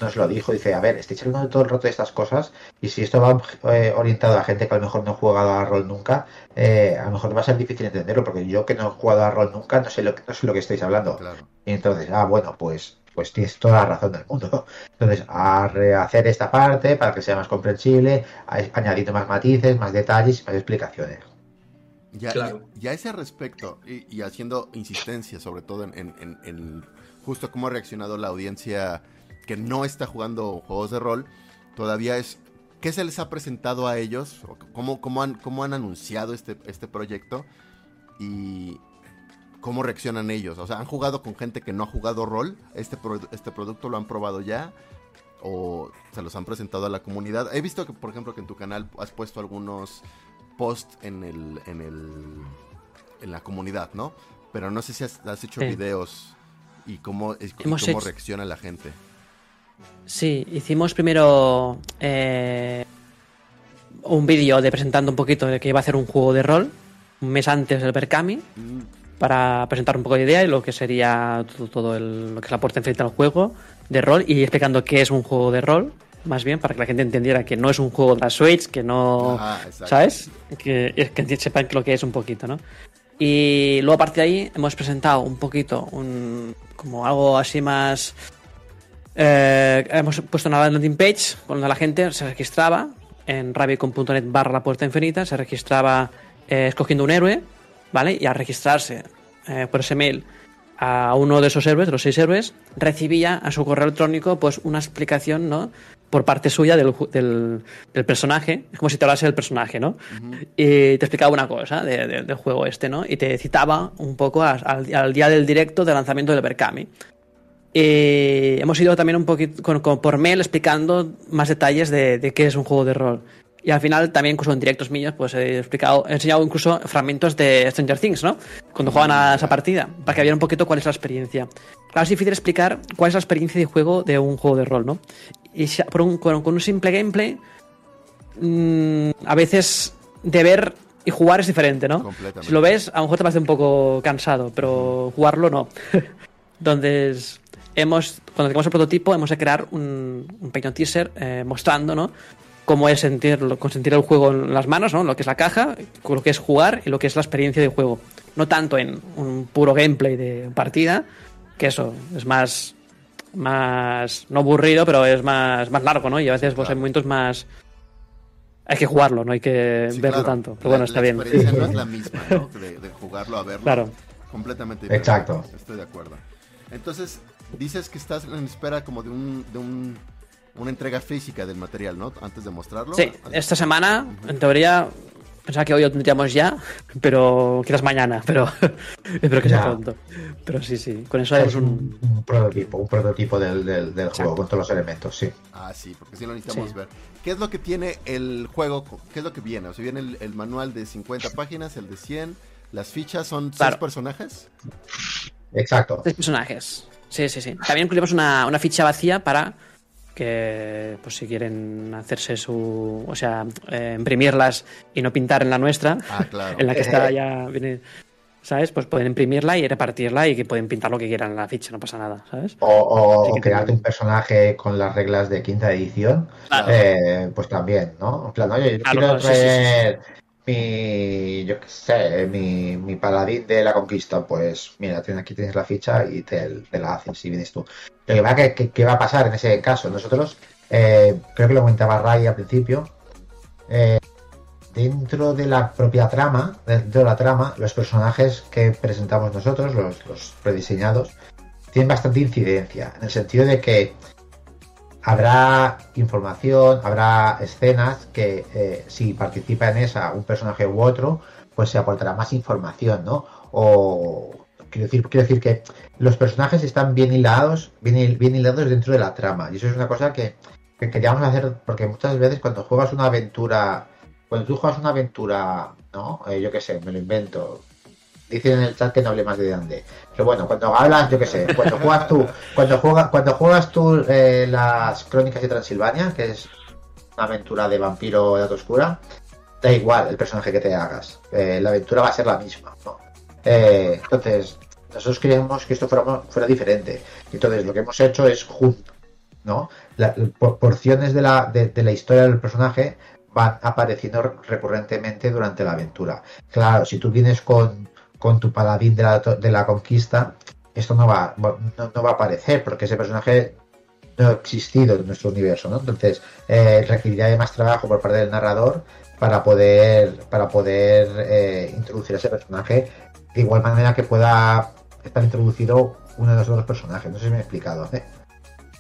nos lo dijo, dice, a ver, estoy hablando todo el rato de estas cosas y si esto va eh, orientado a gente que a lo mejor no ha jugado a rol nunca, eh, a lo mejor va a ser difícil entenderlo porque yo que no he jugado a rol nunca no sé lo que, no sé lo que estáis hablando. Y entonces, ah, bueno, pues pues tienes toda la razón del mundo. Entonces, a rehacer esta parte para que sea más comprensible, añadiendo más matices, más detalles y más explicaciones. Ya, ya, ese respecto, y, haciendo insistencia sobre todo en, justo cómo ha reaccionado la audiencia que no está jugando juegos de rol, todavía es qué se les ha presentado a ellos, cómo, cómo, han, cómo han anunciado este, este proyecto y cómo reaccionan ellos. O sea, han jugado con gente que no ha jugado rol, este, este producto lo han probado ya o se los han presentado a la comunidad. He visto que, por ejemplo, que en tu canal has puesto algunos post en el, en el en la comunidad, ¿no? Pero no sé si has, hecho videos y cómo, cómo reacciona la gente. Sí, hicimos primero eh, un vídeo de presentando un poquito de que iba a hacer un juego de rol un mes antes del Berkami mm. Para presentar un poco de idea y lo que sería todo, lo que es la puerta enfrente al juego de rol y explicando qué es un juego de rol más bien, para que la gente entendiera que no es un juego de la Switch, que no. ¿Sabes? Que, que sepan lo que es un poquito, ¿no? Y luego, aparte de ahí, hemos presentado un poquito, un, como algo así más. Eh, hemos puesto una landing page donde la gente se registraba en rabicon.net barra la puerta infinita, se registraba eh, escogiendo un héroe, ¿vale? Y al registrarse eh, por ese mail a uno de esos héroes, de los seis héroes, recibía a su correo electrónico pues una explicación, ¿no? por parte suya del, del, personaje, es como si te hablase del personaje, ¿no? Y te explicaba una cosa del juego este, ¿no? Y te citaba un poco al, día del directo de lanzamiento del Berkami. Y hemos ido también un poquito por mail explicando más detalles de, qué es un juego de rol. Y al final también incluso en directos míos pues he explicado, he enseñado incluso fragmentos de Stranger Things, ¿no? Cuando juegan a esa partida, para que vieran un poquito cuál es la experiencia. Claro, es difícil explicar cuál es la experiencia de juego de un juego de rol, ¿no? y con, un simple gameplay, mm, a veces de ver y jugar es diferente, ¿no? Si lo ves, a lo mejor te parece un poco cansado, pero jugarlo no. Entonces, hemos, cuando tengamos el prototipo, hemos de crear un, pequeño teaser eh, mostrando, ¿no? Cómo es sentir, sentir el juego en las manos, ¿no? Lo que es la caja, lo que es jugar y lo que es la experiencia de juego. No tanto en un puro gameplay de partida, que eso es más más, no aburrido, pero es más, más largo, ¿no? Y a veces pues, hay momentos más... Hay que jugarlo, no hay que verlo tanto. Pero bueno, está bien. La experiencia no es la misma, ¿no? De, jugarlo a verlo. Claro. Completamente diferente. Exacto. Estoy de acuerdo. Entonces, dices que estás en espera como de un, de un una entrega física del material, ¿no? Antes de mostrarlo. Sí, esta semana, en teoría, Pensaba que hoy lo tendríamos ya, pero quizás mañana, pero espero que sea pronto. Pero sí, sí, con eso haremos un... un... prototipo, un prototipo del, del, juego con todos los elementos, sí. Ah, sí, porque sí lo necesitamos ver. ¿Qué es lo que tiene el juego? ¿Qué es lo que viene? O sea, viene el, manual de 50 páginas, el de 100, las fichas son seis personajes. Exacto. Seis personajes. Sí, sí, sí. También incluimos una, una ficha vacía para que pues si quieren hacerse su, o sea, eh, imprimirlas y no pintar en la nuestra, ah, en la que está ya viene, ¿sabes? Pues pueden imprimirla y repartirla y que pueden pintar lo que quieran en la ficha, no pasa nada, ¿sabes? O, crearte un personaje con las reglas de quinta edición, eh, pues también, ¿no? En plan, oye, yo quiero traer mi, yo qué sé, mi, mi, paladín de la conquista, pues mira, aquí tienes la ficha y te, la haces si vienes tú. Lo que va, que, va a pasar en ese caso, nosotros, eh, creo que lo comentaba Ray al principio, eh, dentro de la propia trama, dentro de la trama, los personajes que presentamos nosotros, los, los prediseñados, tienen bastante incidencia, en el sentido de que habrá información, habrá escenas que eh, si participa en esa un personaje u otro, pues se aportará más información, ¿no? O quiero decir, quiero decir que los personajes están bien hilados, bien, bien hilados dentro de la trama. Y eso es una cosa que, queríamos hacer, porque muchas veces cuando juegas una aventura, cuando tú juegas una aventura, ¿no? Eh, yo qué sé, me lo invento, Dicen en el chat que no hable más de Dande. Pero bueno, cuando hablas, yo qué sé, cuando juegas tú, cuando juegas, cuando juegas tú eh, las Crónicas de Transilvania, que es una aventura de vampiro de edad oscura, da igual el personaje que te hagas. Eh, la aventura va a ser la misma. Eh, entonces, nosotros queríamos que esto fuera, fuera diferente. Entonces, lo que hemos hecho es junto, ¿no? porciones de la, de la historia del personaje van apareciendo recurrentemente durante la aventura. Claro, si tú vienes con con tu paladín de la, de la conquista, esto no va, no, va a aparecer porque ese personaje no ha existido en nuestro universo, ¿no? Entonces, eh, requeriría de más trabajo por parte del narrador para poder, para poder eh, introducir a ese personaje de igual manera que pueda estar introducido uno de los otros personajes. No sé si me he explicado. ¿eh?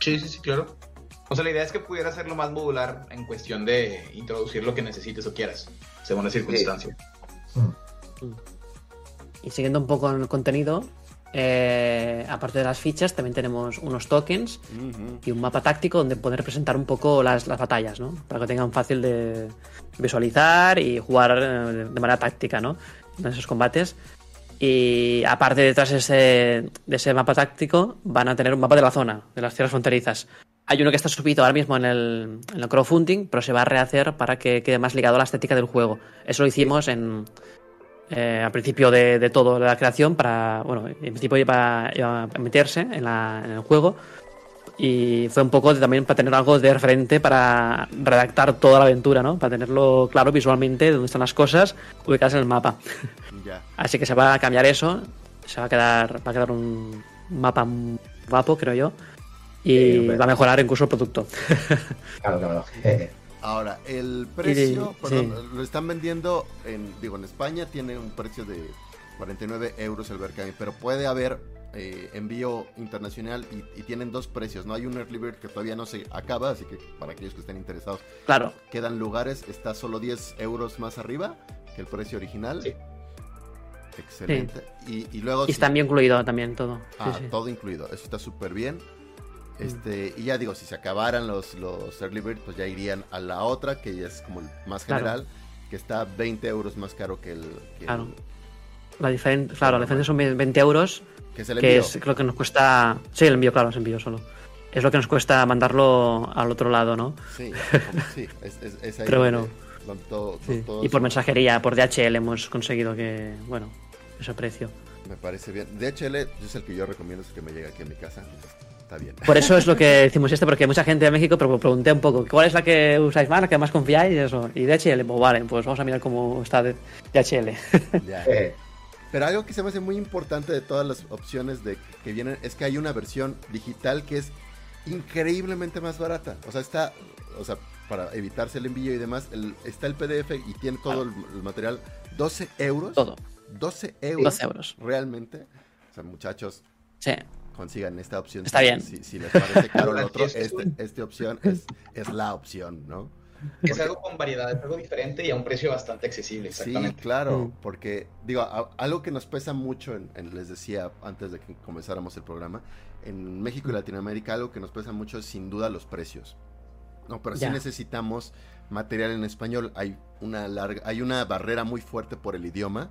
Sí, sí, sí, claro. O sea, la idea es que pudiera hacerlo más modular en cuestión de introducir lo que necesites o quieras, según la circunstancia. Mm. Y siguiendo un poco el contenido, eh, aparte de las fichas, también tenemos unos tokens y un mapa táctico donde poder presentar un poco las, batallas, ¿no? Para que tengan fácil de visualizar y jugar eh, de manera táctica, ¿no? En esos combates. Y aparte detrás de ese, de ese mapa táctico van a tener un mapa de la zona, de las tierras fronterizas. Hay uno que está subido ahora mismo en el, en el crowdfunding, pero se va a rehacer para que quede más ligado a la estética del juego. Eso lo hicimos en, eh, al principio de, de, todo la creación para, bueno, en principio iba, a meterse en, la, en, el juego y fue un poco también para tener algo de referente para redactar toda la aventura, ¿no? Para tenerlo claro visualmente dónde están las cosas ubicadas en el mapa. Así que se va a cambiar eso, se va a quedar, va a quedar un mapa guapo, creo yo, y va a mejorar incluso el producto. claro, claro. Ahora, el precio, lo están vendiendo en, digo, en España tiene un precio de 49 euros el Berkami, pero puede haber eh, envío internacional y, tienen dos precios, ¿no? Hay un early bird que todavía no se acaba, así que para aquellos que estén interesados, claro. quedan lugares, está solo 10 euros más arriba que el precio original. Sí. Excelente. Y, luego... Y está bien incluido también todo. Ah, todo incluido, eso está súper bien. Este, y ya digo, si se acabaran los, los Early Bird, pues ya irían a la otra, que ya es como el más general, que está 20 euros más caro que el. claro. la diferencia, claro, la diferencia son 20 euros. Que es el envío. Que es, que nos cuesta. Sí, el envío, claro, es envío solo. Es lo que nos cuesta mandarlo al otro lado, ¿no? Sí, sí, es, es, ahí Pero bueno. Y por mensajería, por DHL hemos conseguido que, bueno, ese precio. Me parece bien. DHL es el que yo recomiendo, es el que me llega aquí a mi casa bien. Por eso es lo que decimos esto, porque mucha gente de México, pero pregunté un poco, ¿cuál es la que usáis más, la que más confiáis? Y eso. Y DHL, pues vale, pues vamos a mirar cómo está DHL. Eh. Pero algo que se me hace muy importante de todas las opciones de que vienen es que hay una versión digital que es increíblemente más barata. O sea, está, o sea, para evitarse el envío y demás, está el PDF y tiene todo el, material. 12 euros. Todo. 12 euros. 12 euros. Realmente. O sea, muchachos. Sí consigan esta opción. Está bien. Si, les parece caro lo otro, este, esta opción es, es la opción, ¿no? Es algo con variedad, es algo diferente y a un precio bastante accesible, exactamente. Sí, claro, mm. porque, digo, algo que nos pesa mucho, en, les decía antes de que comenzáramos el programa, en México y Latinoamérica, algo que nos pesa mucho es sin duda los precios. No, pero sí necesitamos material en español. Hay una larga, hay una barrera muy fuerte por el idioma.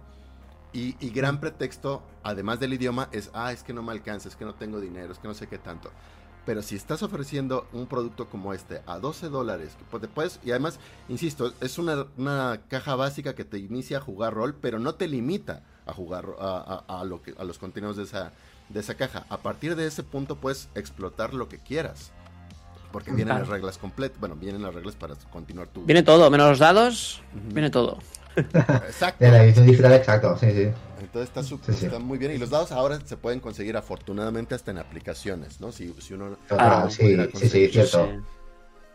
Y, y, gran pretexto, además del idioma, es, ah, es que no me alcanza, es que no tengo dinero, es que no sé qué tanto. Pero si estás ofreciendo un producto como este a 12 dólares, pues y además, insisto, es una, caja básica que te inicia a jugar rol, pero no te limita a jugar a, lo que, a los contenidos de esa, de esa caja. A partir de ese punto puedes explotar lo que quieras. Porque vienen las reglas completas. Bueno, vienen las reglas para continuar tu. Viene todo, menos los dados, viene todo. Exacto. De la edición digital, exacto, sí, sí. Entonces está, está muy bien. Y los dados ahora se pueden conseguir afortunadamente hasta en aplicaciones, ¿no? Si, si uno. Ah, sí, sí, sí, cierto.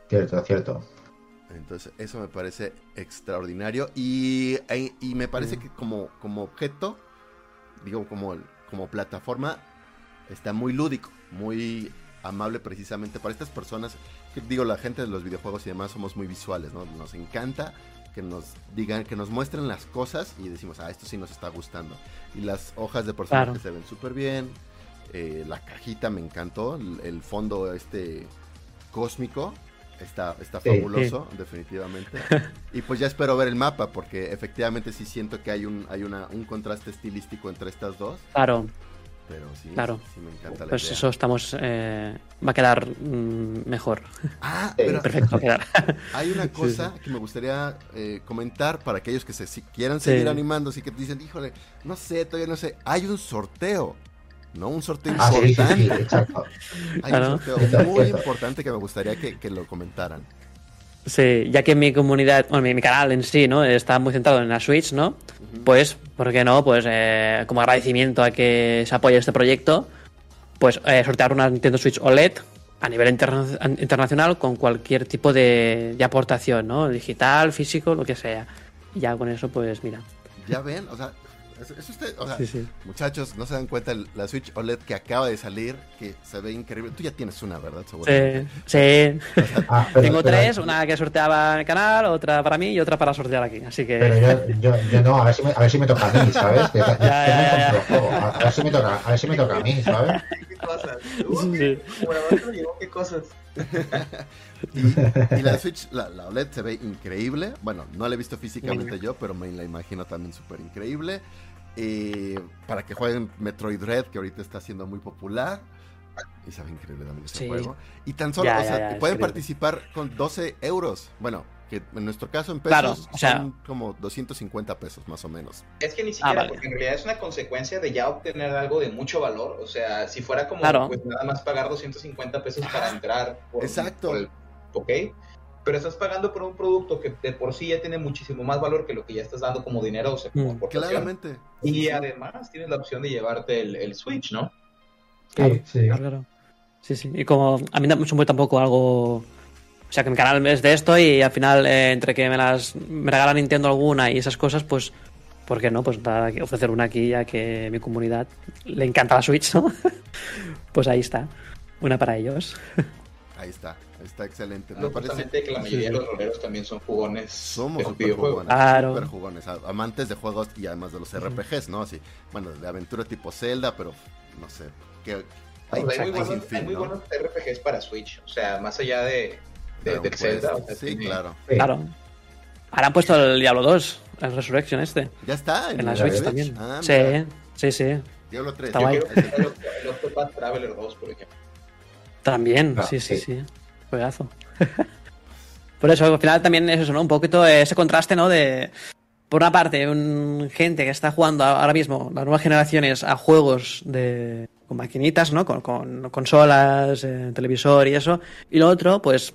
Cierto, cierto. Entonces, eso me parece extraordinario. Y, e, y me parece que como, como objeto, digo, como, como plataforma, está muy lúdico, muy amable precisamente para estas personas. Que, digo, la gente de los videojuegos y demás somos muy visuales, ¿no? Nos encanta que nos digan, que nos muestren las cosas y decimos, ah, esto sí nos está gustando. Y las hojas de personaje se ven súper bien. Eh, la cajita me encantó. El, fondo este cósmico está, está fabuloso, definitivamente. Y pues ya espero ver el mapa, porque efectivamente sí siento que hay un, hay una, un contraste estilístico entre estas dos. Claro. Pero sí, claro. sí me encanta la Pues eso estamos. Eh, va a quedar mm, mejor. Ah, pero perfecto, quedar. Hay una cosa que me gustaría eh, comentar para aquellos que se si quieran seguir animando, así que dicen, híjole, no sé, todavía no sé. Hay un sorteo. ¿no? Un sorteo ah, importante. Hay un sorteo muy importante que me gustaría que, que lo comentaran. Sí, ya que mi comunidad, bueno, mi, canal en sí, ¿no? Está muy centrado en la Switch, ¿no? Pues, ¿por qué no? Pues eh, como agradecimiento a que se apoye este proyecto, pues eh, sortear una Nintendo Switch OLED a nivel internacional con cualquier tipo de, de, aportación, ¿no? Digital, físico, lo que sea. Y ya con eso, pues mira. Ya ven, o sea, muchachos, no se dan cuenta la Switch OLED que acaba de salir, que se ve increíble. Tú ya tienes una, ¿verdad? Sí, sí. Ah, Tengo tres, una que sorteaba en el canal, otra para mí y otra para sortear aquí. Así que. Pero yo, yo, no, a ver, si me, a ver si me toca a mí, ¿sabes? A, ver si me toca, a ver si me toca a mí, ¿sabes? ¿Qué cosas? ¿Qué cosas? y, la Switch, la, OLED se ve increíble. Bueno, no la he visto físicamente yo, pero me la imagino también súper increíble. Eh, para que jueguen Metroid Red, que ahorita está siendo muy popular. Y sabe increíble también ese juego. Y tan solo, o sea, pueden participar con 12 euros. Bueno, que en nuestro caso en pesos son como 250 pesos más o menos. Es que ni siquiera, ah, porque en realidad es una consecuencia de ya obtener algo de mucho valor. O sea, si fuera como pues, nada más pagar 250 pesos para entrar. Exacto. ok pero estás pagando por un producto que de por sí ya tiene muchísimo más valor que lo que ya estás dando como dinero o sea, como mm, Claramente. Y además tienes la opción de llevarte el, Switch, ¿no? Sí, sí. Claro, Sí, sí. Y como a mí no me supone tampoco algo. O sea, que mi canal es de esto y al final, eh, entre que me las me regala Nintendo alguna y esas cosas, pues, ¿por qué no? Pues ofrecer una aquí ya que mi comunidad le encanta la Switch, ¿no? pues ahí está. Una para ellos. Ahí está. Está excelente. Me parece que la mayoría de los roleros también son jugones. Somos super jugones, claro. super jugones, amantes de juegos y además de los RPGs, ¿no? Así, bueno, de aventura tipo Zelda, pero no sé. Que hay, muy, buenos, RPGs para Switch, o sea, más allá de, de, Zelda. sí, claro. Claro. Ahora han puesto el Diablo 2, el Resurrection este. Ya está. En, la Switch, también. Ah, sí, sí, sí. Diablo 3. Está guay. El, Octopath Traveler 2, por ejemplo. También, ah, sí, sí, sí. Juegazo. Por eso, al final también es eso, ¿no? Un poquito ese contraste, ¿no? De, por una parte, un, gente que está jugando ahora mismo, las nuevas generaciones, a juegos de, con maquinitas, ¿no? Con, con consolas, eh, televisor y eso. Y lo otro, pues,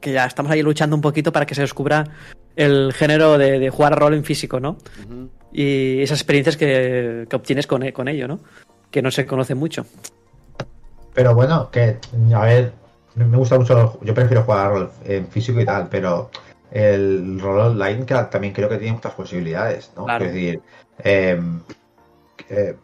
que ya estamos ahí luchando un poquito para que se descubra el género de, jugar a rol en físico, ¿no? Y esas experiencias que, que obtienes con, con ello, ¿no? Que no se conoce mucho. Pero bueno, que, a ver, me gusta mucho, yo prefiero jugar en físico y tal, pero el rol online también creo que tiene muchas posibilidades, ¿no? Es decir, em, eh,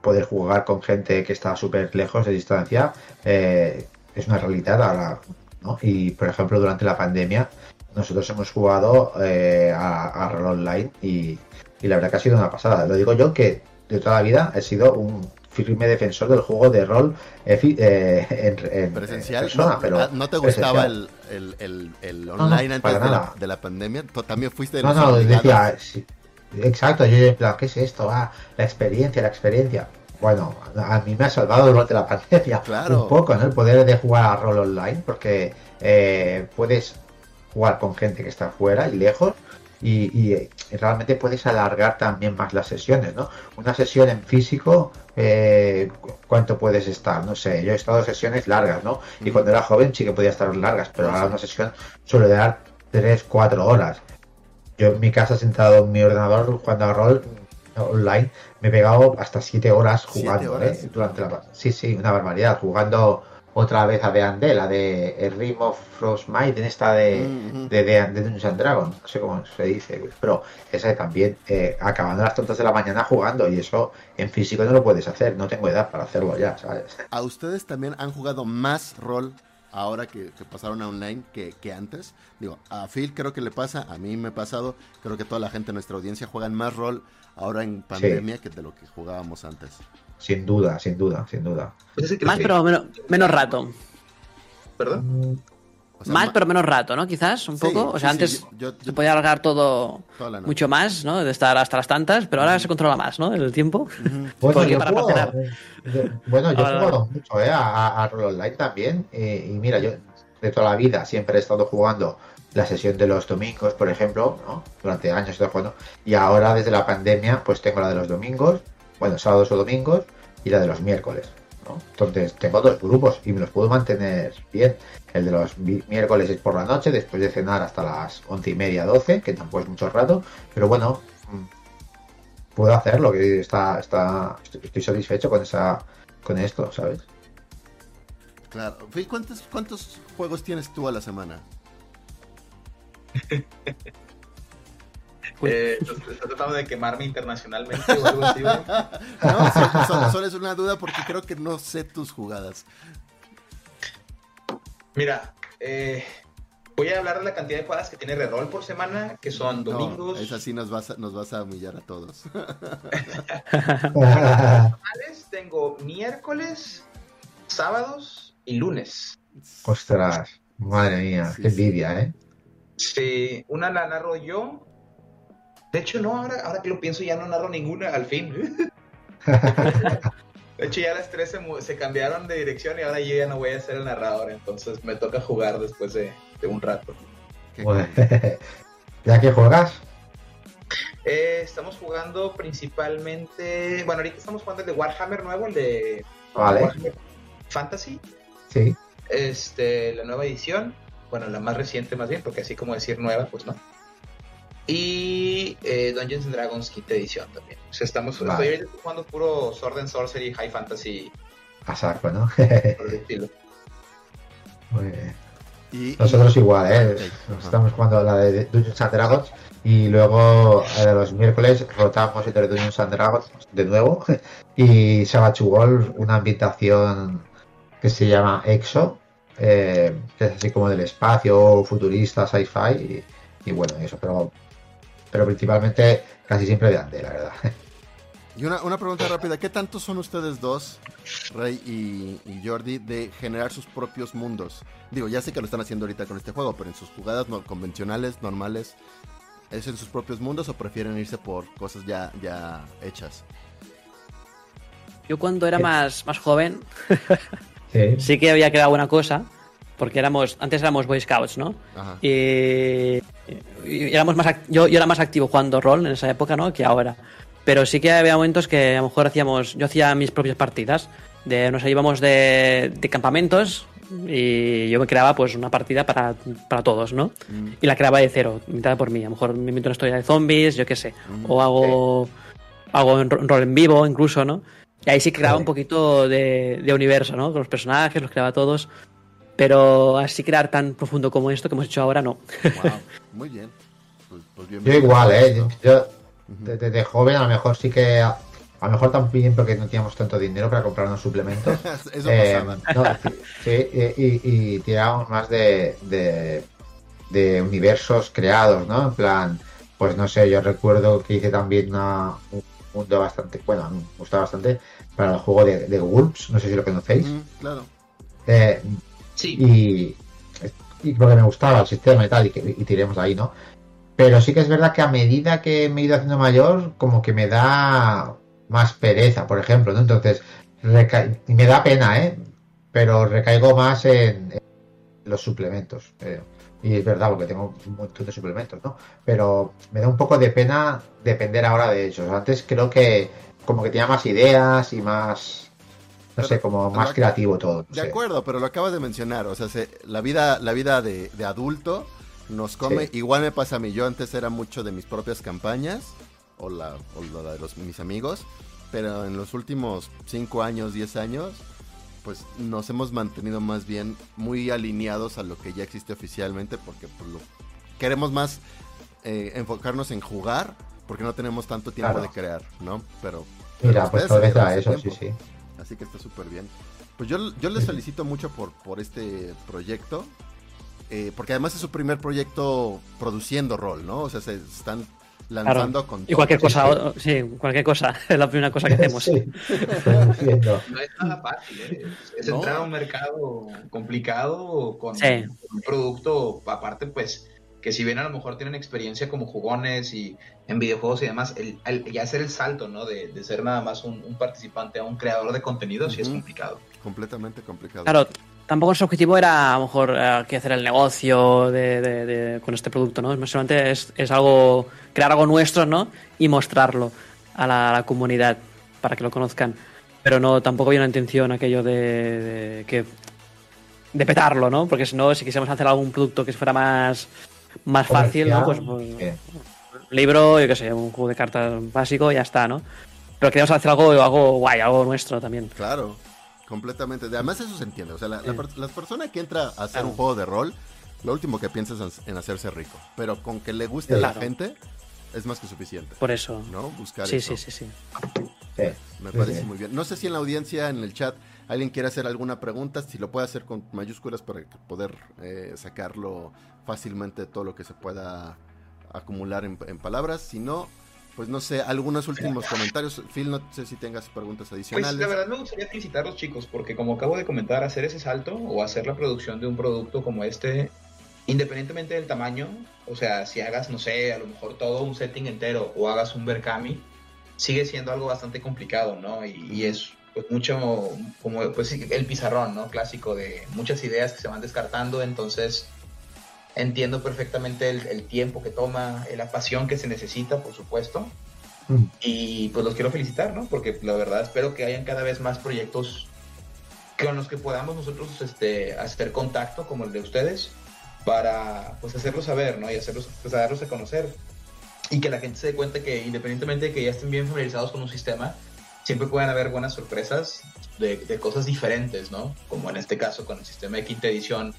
poder jugar con gente que está súper lejos de distancia eh, es una realidad ahora, ¿no? Y por ejemplo, durante la pandemia, nosotros hemos jugado eh, a, a rol online y, y la verdad que ha sido una pasada. Lo digo yo que de toda la vida he sido un firme defensor del juego de rol eh, eh, en, presencial. no, pero ah, ¿No te gustaba el, el, online antes de la, de la, pandemia? ¿También fuiste de No, no, decía, exacto, yo en plan, ¿qué es esto? Ah, la experiencia, la experiencia. Bueno, a mí me ha salvado durante la pandemia un poco, ¿no? El poder de jugar a rol online, porque eh, puedes jugar con gente que está fuera y lejos y, realmente puedes alargar también más las sesiones, ¿no? Una sesión en físico, eh, ¿cuánto puedes estar? No sé, yo he estado en sesiones largas, ¿no? Y cuando era joven sí que podía estar largas, pero ahora una sesión suele dar 3, 4 horas. Yo en mi casa sentado en mi ordenador jugando a rol online me he pegado hasta 7 horas jugando, ¿eh? Durante la... Sí, sí, una barbaridad, jugando otra vez a de la de el Rim of Frostmite, en esta de, mm, de, de, Dungeons and Dragons, no sé cómo se dice, pero esa también eh, acabando las tontas de la mañana jugando y eso en físico no lo puedes hacer, no tengo edad para hacerlo ya, ¿sabes? ¿A ustedes también han jugado más rol ahora que, pasaron a online que, que, antes? Digo, a Phil creo que le pasa, a mí me ha pasado, creo que toda la gente en nuestra audiencia juegan más rol ahora en pandemia que de lo que jugábamos antes. Sin duda, sin duda, sin duda. Pues más, pero menos, rato. ¿Perdón? Más, pero menos rato, ¿no? Quizás, un poco. O sea, antes se podía alargar todo mucho más, ¿no? De estar hasta las tantas, pero ahora se controla más, ¿no? El tiempo. Bueno, yo para juego, bueno, yo he jugado mucho, ¿eh? A, a Roll Online también. y mira, yo de toda la vida siempre he estado jugando la sesión de los domingos, por ejemplo, ¿no? Durante años he estado jugando. Y ahora, desde la pandemia, pues tengo la de los domingos bueno, sábados o domingos, y la de los miércoles. ¿no? Entonces tengo dos grupos y me los puedo mantener bien. El de los miércoles es por la noche, después de cenar hasta las once y media, doce, que tampoco es mucho rato, pero bueno, mm, puedo hacerlo, que está, está, estoy satisfecho con esa, con esto, ¿sabes? Claro. ¿Cuántos, cuántos juegos tienes tú a la semana? Eh, ¿Estás tratando de quemarme internacionalmente o algo así? no, solo, es una duda porque creo que no sé tus jugadas. Mira, eh, voy a hablar de la cantidad de jugadas que tiene Reroll por semana, que son domingos. es así, nos vas a, nos vas a humillar a todos. tengo miércoles, sábados y lunes. Ostras, madre mía, qué envidia, ¿eh? Sí, una la narro yo, de hecho, no, ahora, ahora que lo pienso ya no narro ninguna, al fin. De hecho, ya las tres se, cambiaron de dirección y ahora yo ya no voy a ser el narrador, entonces me toca jugar después de, un rato. ¿Ya que juegas? Eh, estamos jugando principalmente. Bueno, ahorita estamos jugando el de Warhammer nuevo, el de Warhammer Fantasy. Sí. Este, la nueva edición. Bueno, la más reciente más bien, porque así como decir nueva, pues no. Y eh, Dungeons and Dragons quinta edición también. O sea, estamos estoy jugando puro Sword and Sorcery, High Fantasy. A saco, ¿no? por estilo. Muy bien. Y, Nosotros igual, ¿eh? Estamos jugando la de Dungeons and Dragons y luego eh, los miércoles rotamos entre Dungeons and Dragons de nuevo y Savage World, una ambientación que se llama EXO, eh, que es así como del espacio, futurista, sci-fi y, y, bueno, eso, pero pero principalmente casi siempre de ande, la verdad. Y una, una, pregunta rápida, ¿qué tanto son ustedes dos, Rey y, Jordi, de generar sus propios mundos? Digo, ya sé que lo están haciendo ahorita con este juego, pero en sus jugadas no, convencionales, normales, ¿es en sus propios mundos o prefieren irse por cosas ya, ya hechas? Yo cuando era más, más joven, sí. sí que había creado una cosa, porque éramos, antes éramos Boy Scouts, ¿no? Y, éramos más, yo, yo era más activo jugando rol en esa época, ¿no? Que ahora. Pero sí que había momentos que a lo mejor hacíamos, yo hacía mis propias partidas, de, nos íbamos de, de campamentos y yo me creaba pues una partida para, para todos, ¿no? Mm. Y la creaba de cero, mitad por mí. A lo mejor me invento una historia de zombies, yo qué sé. Mm. O hago, hago rol en vivo incluso, ¿no? Y ahí sí creaba un poquito de, de, universo, ¿no? Con los personajes, los creaba todos. Pero así crear tan profundo como esto que hemos hecho ahora, no. Muy bien. Pues, pues yo igual, ¿eh? Yo desde joven a lo mejor sí que A lo mejor también porque no teníamos tanto dinero para comprar unos suplementos. Eso eh, sí, y, tirábamos más de, de, universos creados, ¿no? En plan, pues no sé, yo recuerdo que hice también un mundo bastante, bueno, me gusta bastante para el juego de, de Wolves, no sé si lo conocéis. claro. Eh, Y, porque me gustaba el sistema y tal, y, y tiremos ahí, ¿no? Pero sí que es verdad que a medida que me he ido haciendo mayor, como que me da más pereza, por ejemplo, ¿no? Entonces, y me da pena, ¿eh? Pero recaigo más en, los suplementos. Y es verdad, porque tengo un montón de suplementos, ¿no? Pero me da un poco de pena depender ahora de ellos. Antes creo que como que tenía más ideas y más no sé, como más creativo todo. de acuerdo, pero lo acabas de mencionar, o sea, la vida, la vida de, adulto nos come, igual me pasa a mí, yo antes era mucho de mis propias campañas, o la, o la de los, mis amigos, pero en los últimos 5 años, 10 años, pues nos hemos mantenido más bien muy alineados a lo que ya existe oficialmente, porque pues, queremos más eh, enfocarnos en jugar, porque no tenemos tanto tiempo de crear, ¿no? Pero... Mira, pues todo eso, sí, sí. Así que está súper bien. Pues yo, yo les felicito mucho por, por este proyecto. Eh, porque además es su primer proyecto produciendo rol, ¿no? O sea, se están lanzando con... Y cualquier cosa, sí, cualquier cosa, es la primera cosa que hacemos. Sí. no es nada fácil, ¿eh? es entrar a un mercado complicado con un producto, aparte pues que si bien a lo mejor tienen experiencia como jugones y en videojuegos y demás, el, ya hacer el salto, ¿no? De, ser nada más un, participante a un creador de contenido, sí es complicado. Completamente complicado. Claro, tampoco su objetivo era a lo mejor eh, que hacer el negocio de, con este producto, ¿no? Solamente es, es, algo, crear algo nuestro, ¿no? Y mostrarlo a la, comunidad para que lo conozcan. Pero no, tampoco había una intención aquello de, que de petarlo, ¿no? Porque si no, si quisiéramos hacer algún producto que fuera más más fácil, ¿no? Pues, pues libro, yo qué sé, un juego de cartas básico y ya está, ¿no? Pero queríamos hacer algo, algo guay, algo nuestro también. Claro, completamente. Además eso se entiende. O sea, la, persona que entra a hacer un juego de rol, lo último que piensa es en hacerse rico. Pero con que le guste a la gente, es más que suficiente. Por eso. ¿No? Buscar sí, eso. Sí, sí, sí. Me parece muy bien. No sé si en la audiencia, en el chat, alguien quiere hacer alguna pregunta, si lo puede hacer con mayúsculas para poder eh, sacarlo fácilmente todo lo que se pueda acumular en, palabras. Si no, pues no sé, algunos últimos comentarios. Phil, no sé si tengas preguntas adicionales. Pues la verdad me gustaría felicitar a los chicos, porque como acabo de comentar, hacer ese salto o hacer la producción de un producto como este, independientemente del tamaño, o sea, si hagas, no sé, a lo mejor todo un setting entero o hagas un Berkami, sigue siendo algo bastante complicado, ¿no? Y, es pues mucho como pues el pizarrón, ¿no? Clásico de muchas ideas que se van descartando, entonces entiendo perfectamente el, tiempo que toma, la pasión que se necesita, por supuesto. Mm. Y pues los quiero felicitar, ¿no? Porque la verdad espero que hayan cada vez más proyectos con los que podamos nosotros este, hacer contacto, como el de ustedes, para pues hacerlos saber, ¿no? Y hacerlos, pues, darlos a conocer. Y que la gente se dé cuenta que independientemente de que ya estén bien familiarizados con un sistema, siempre pueden haber buenas sorpresas de, de cosas diferentes, ¿no? Como en este caso con el sistema de quinta edición,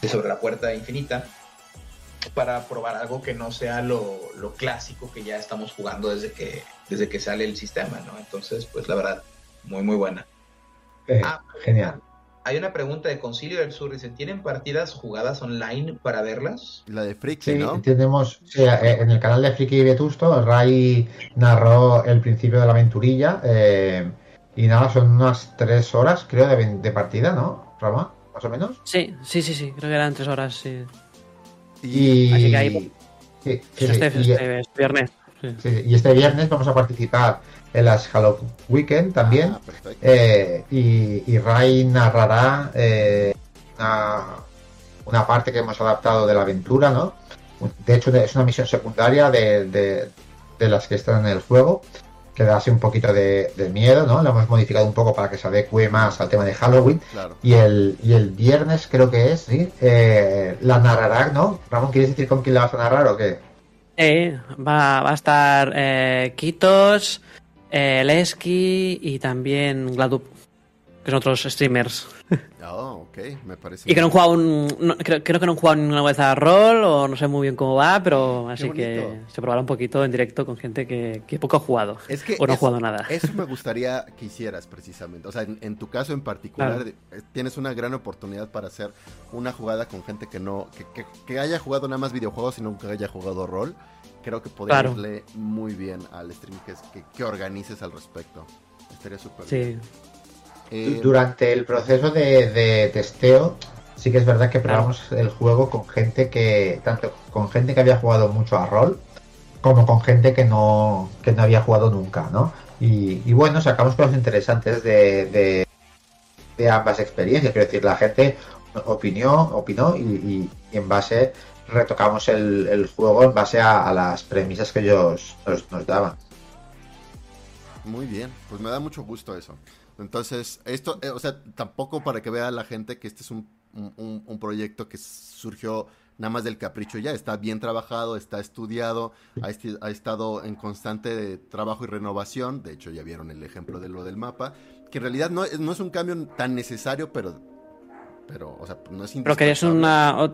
de sobre la puerta infinita para probar algo que no sea lo, clásico que ya estamos jugando desde que, desde que sale el sistema, ¿no? Entonces, pues la verdad, muy, muy buena. Eh, ah, genial. Hay una pregunta de Concilio del Sur, dice, ¿tienen partidas jugadas online para verlas? La de Friki, sí, ¿no? Tenemos, eh, en el canal de Friki y Vetusto, Ray narró el principio de la aventurilla, eh, y nada, son unas tres horas, creo, de, de partida, ¿no, Rama? Más o menos. Sí, sí, sí, sí, creo que eran tres horas, sí. Y... Así que ahí... Sí, este, este, viernes. y este viernes vamos a participar en las Halloween Weekend también. Ah, eh, y, y, Ray narrará eh, una, parte que hemos adaptado de la aventura, ¿no? De hecho, es una misión secundaria de, de, de las que están en el juego que da así un poquito de, miedo, ¿no? Lo hemos modificado un poco para que se adecue más al tema de Halloween. Y, el, y el viernes creo que es, ¿sí? Eh, la narrará, ¿no? Ramón, ¿quieres decir con quién la vas a narrar o qué? Eh, va, va a estar eh, Kitos, eh, Lesky y también Gladup, que son otros streamers. Oh, ok, me parece. Y que no han jugado un. creo, que no han jugado ninguna vez a rol, o no sé muy bien cómo va, pero así que se probará un poquito en directo con gente que, poco ha jugado. Es que o no ha jugado nada. Eso me gustaría que hicieras precisamente. O sea, en, tu caso en particular, eh, tienes una gran oportunidad para hacer una jugada con gente que no. que, haya jugado nada más videojuegos y nunca haya jugado rol. Creo que podría irle muy bien al stream que, que, organices al respecto. Estaría súper sí. bien. Eh, Durante el proceso de, testeo, sí que es verdad que probamos el juego con gente que, tanto con gente que había jugado mucho a rol, como con gente que no, que no había jugado nunca, ¿no? Y, bueno, sacamos cosas interesantes de, de, ambas experiencias. Quiero decir, la gente opinó, opinó y, en base retocamos el, juego en base a, las premisas que ellos nos daban. Muy bien, pues me da mucho gusto eso. Entonces, esto, eh, o sea, tampoco para que vea la gente que este es un, proyecto que surgió nada más del capricho ya, está bien trabajado, está estudiado, ha, estado en constante trabajo y renovación, de hecho ya vieron el ejemplo de lo del mapa, que en realidad no, no es un cambio tan necesario, pero pero, o sea, no es Pero que es una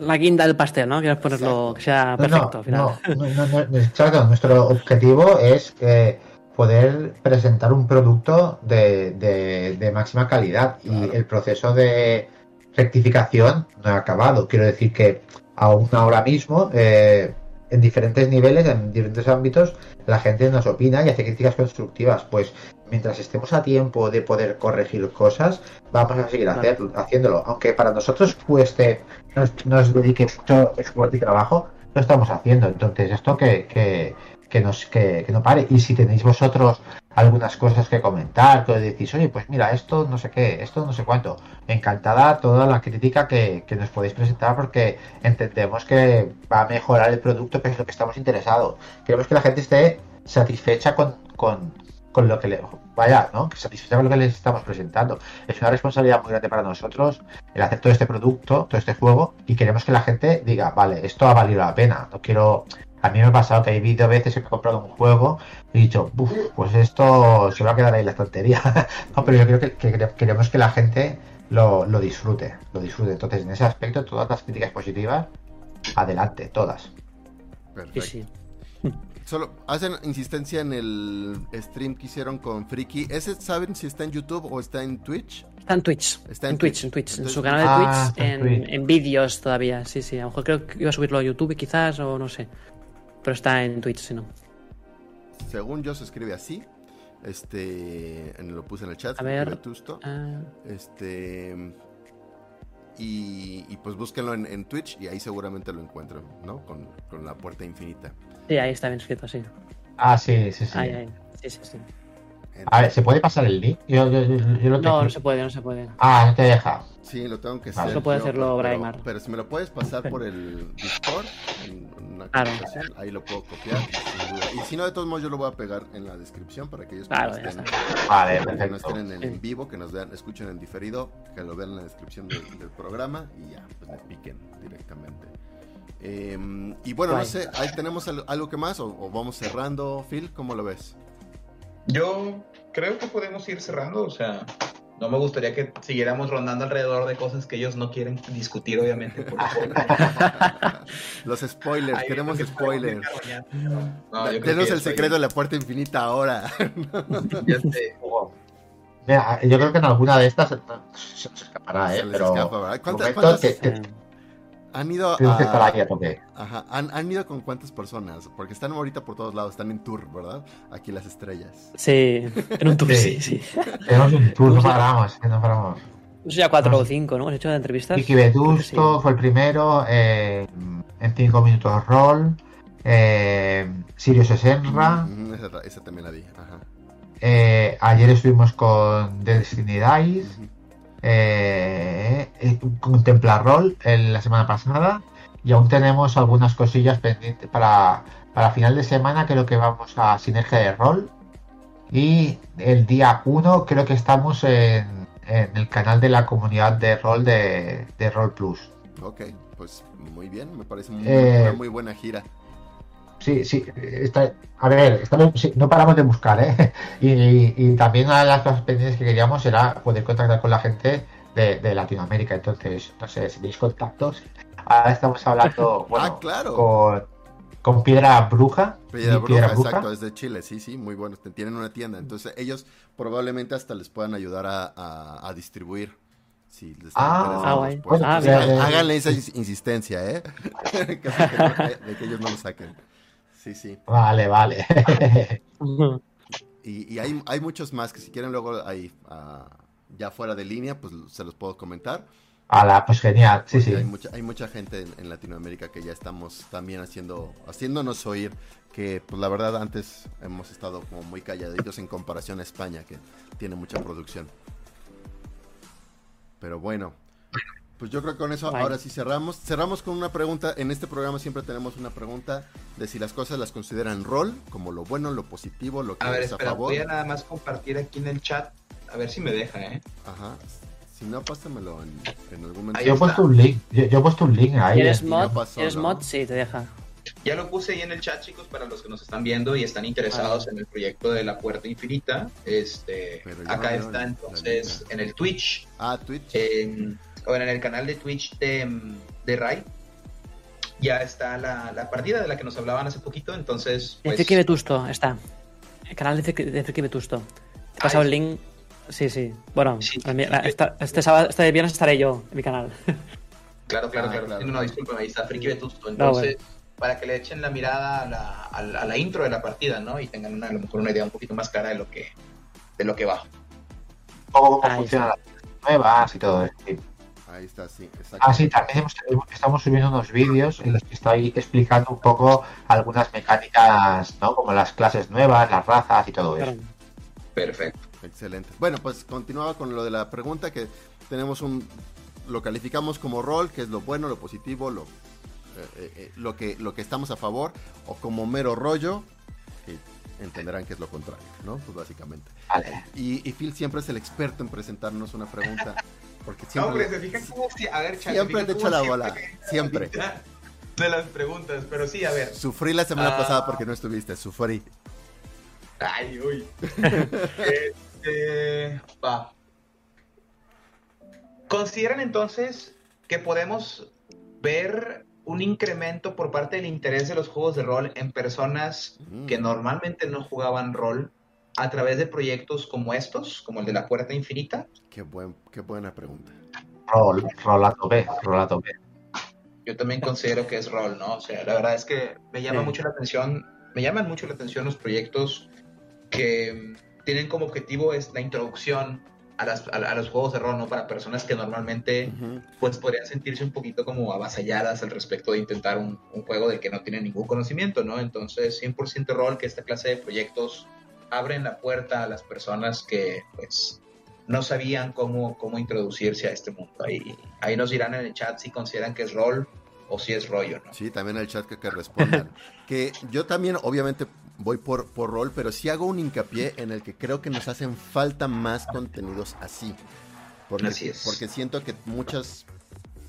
la guinda del pastel, ¿no? Quieres ponerlo que sea perfecto al final. No, nuestro objetivo es que poder presentar un producto de, máxima calidad y el proceso de rectificación no ha acabado. Quiero decir que aún ahora mismo, eh, en diferentes niveles, en diferentes ámbitos, la gente nos opina y hace críticas constructivas. Pues mientras estemos a tiempo de poder corregir cosas, vamos a seguir haciéndolo. Aunque para nosotros cueste, nos, nos dedique mucho esfuerzo y trabajo, lo estamos haciendo. Entonces, esto que que, nos, que, no pare. Y si tenéis vosotros algunas cosas que comentar, que decís, oye, pues mira, esto no sé qué, esto no sé cuánto, encantada toda la crítica que, nos podéis presentar porque entendemos que va a mejorar el producto, que es lo que estamos interesados. Queremos que la gente esté satisfecha con, con, con lo que le vaya, ¿no? Que satisfecha con lo que les estamos presentando. Es una responsabilidad muy grande para nosotros el hacer todo este producto, todo este juego, y queremos que la gente diga, vale, esto ha valido la pena. No quiero a mí me ha pasado que he visto veces que he comprado un juego y he dicho, pues esto se va a quedar ahí en la estantería. no, pero yo creo que, queremos que la gente lo, disfrute, lo disfrute. Entonces, en ese aspecto, todas las críticas positivas, adelante, todas. Perfecto. Solo hacen insistencia en el stream que hicieron con Friki. ¿Ese saben si está en YouTube o está en Twitch? Está en Twitch. Está en, Twitch, en Twitch. En su canal de ah, Twitch, en, vídeos todavía. Sí, sí. A lo mejor creo que iba a subirlo a YouTube quizás o no sé. Pero está en Twitch, si no. Según yo se escribe así. Este. Lo puse en el chat. A ver. Ah. Este. Y, pues búsquenlo en, Twitch y ahí seguramente lo encuentran, ¿no? Con, la puerta infinita. Sí, ahí está bien escrito, sí. Ah, sí, sí, sí. Ahí, ahí. Sí, sí, sí. A ver, ¿se puede pasar el link? Yo, no, no se puede, no se puede. Ah, no te deja. Sí, lo tengo que hacer. Eso puede hacerlo pero, pero, si me lo puedes pasar por el Discord, en una conversación, ahí lo puedo copiar. Y si no, de todos modos, yo lo voy a pegar en la descripción para que ellos claro, que, estén, vale, que no estén en, en, vivo, que nos vean, escuchen en diferido, que lo vean en la descripción del programa y ya, pues me piquen directamente. Em, y bueno, no sé, ahí tenemos algo que más o, o vamos cerrando, Phil, ¿cómo lo ves? Yo creo que podemos ir cerrando, o sea, no me gustaría que siguiéramos rondando alrededor de cosas que ellos no quieren discutir, obviamente. Los spoilers, queremos spoilers. Tenemos el secreto de la puerta infinita ahora. yo creo que en alguna de estas se, escapará, ¿eh? Pero han ido a... ¿Han, ido con cuántas personas? Porque están ahorita por todos lados, están en tour, ¿verdad? Aquí las estrellas. Sí, en un tour, sí, sí. Tenemos un tour, no paramos, no paramos. No sé, ya cuatro o cinco, ¿no? Hemos hecho de entrevistas. Vicky Vetusto fue el primero, eh, en cinco minutos roll, eh, Sirius Esenra. Mm, esa, también la vi, ajá. Eh, ayer estuvimos con Destiny Dice eh Contemplar Roll en la semana pasada y aún tenemos algunas cosillas pendientes para, para final de semana. Creo que vamos a Sinergia de Roll y el día 1 creo que estamos en, el canal de la comunidad de rol de, de Roll Plus. Ok, pues muy bien, me parece eh, una muy buena gira. Sí, sí, está, a ver, no paramos de buscar, ¿eh? Y, también una de las cosas pendientes que queríamos era poder contactar con la gente de, Latinoamérica. Entonces, no sé, si tenéis contactos. Ahora estamos hablando ah, claro. con, con Piedra Bruja. Piedra, Bruja, exacto, es de Chile, sí, sí, muy bueno. Tienen una tienda. Entonces, ellos probablemente hasta les puedan ayudar a, distribuir. Si les ah, ah, bueno. pues, ah, háganle esa insistencia, ¿eh? de que ellos no lo saquen. Sí, sí. Vale, vale. y, y hay, hay, muchos más que si quieren luego ahí, ya fuera de línea, pues se los puedo comentar. Ala, pues genial, sí, sí. Hay mucha, hay mucha gente en, Latinoamérica que ya estamos también haciendo, haciéndonos oír, que pues la verdad antes hemos estado como muy calladitos en comparación a España, que tiene mucha producción. Pero bueno, pues yo creo que con eso ahora sí cerramos. Cerramos con una pregunta. En este programa siempre tenemos una pregunta de si las cosas las consideran rol, como lo bueno, lo positivo, lo que a ver, es a favor. Voy a nada más compartir aquí en el chat, a ver si me deja, ¿eh? Ajá. Si no, pásamelo en, algún momento. Ah, yo he puesto un link. Yo, he puesto un link ahí. ¿Eres mod? ¿Eres mod? Sí, te deja. Ya lo puse ahí en el chat, chicos, para los que nos están viendo y están interesados en el proyecto de la Puerta Infinita. Este, acá está entonces en el Twitch. Ah, Twitch. En, bueno, en el canal de Twitch de, de Rai. Ya está la, la, partida de la que nos hablaban hace poquito, entonces... Pues... De Vetusto está. El canal de Friki Vetusto. Te he pasado el link. Sí, sí. Bueno, este, sábado, este viernes estaré yo en mi canal. Claro, claro, ah, claro. No, disculpen, ahí está Friki Vetusto. Entonces, para que le echen la mirada a la, a la, intro de la partida, ¿no? Y tengan una, a lo mejor una idea un poquito más clara de lo que, de lo que va. Cómo, funciona la nuevas y todo esto. Ahí está, sí, exacto. Ah, sí, también estamos subiendo unos vídeos en los que estoy explicando un poco algunas mecánicas, ¿no? Como las clases nuevas, las razas y todo eso. Perfecto. Excelente. Bueno, pues continuaba con lo de la pregunta que tenemos un... Lo calificamos como rol, que es lo bueno, lo positivo, lo, eh, eh, eh, lo, que, lo que estamos a favor, o como mero rollo, que entenderán que es lo contrario, ¿no? Pues básicamente. Y, y Phil siempre es el experto en presentarnos una pregunta porque siempre. No, se fijan cómo. A ver, Siempre te echo la bola. Siempre. De las preguntas, pero sí, a ver. Sufrí la semana ah. pasada porque no estuviste, sufrí. Ay, uy. este, va. ¿Consideran entonces que podemos ver un incremento por parte del interés de los juegos de rol en personas mm. que normalmente no jugaban rol a través de proyectos como estos, como el de la Puerta Infinita? Qué, buen, qué buena pregunta. Rol, rolato B, rolato B. Yo también considero que es rol, ¿no? O sea, la verdad es que me llama mucho la atención, me llaman mucho la atención los proyectos que tienen como objetivo es la introducción a, las, a, los juegos de rol, ¿no? Para personas que normalmente pues podrían sentirse un poquito como avasalladas al respecto de intentar un, un juego del que no tienen ningún conocimiento, ¿no? Entonces, 100% rol que esta clase de proyectos abren la puerta a las personas que pues no sabían cómo, cómo introducirse a este mundo. Ahí, ahí nos dirán en el chat si consideran que es rol o si es rollo, ¿no? Sí, también en el chat que, que respondan. que yo también, obviamente, voy por, por rol, pero sí hago un hincapié en el que creo que nos hacen falta más contenidos así. Porque, así es. Porque siento que muchas,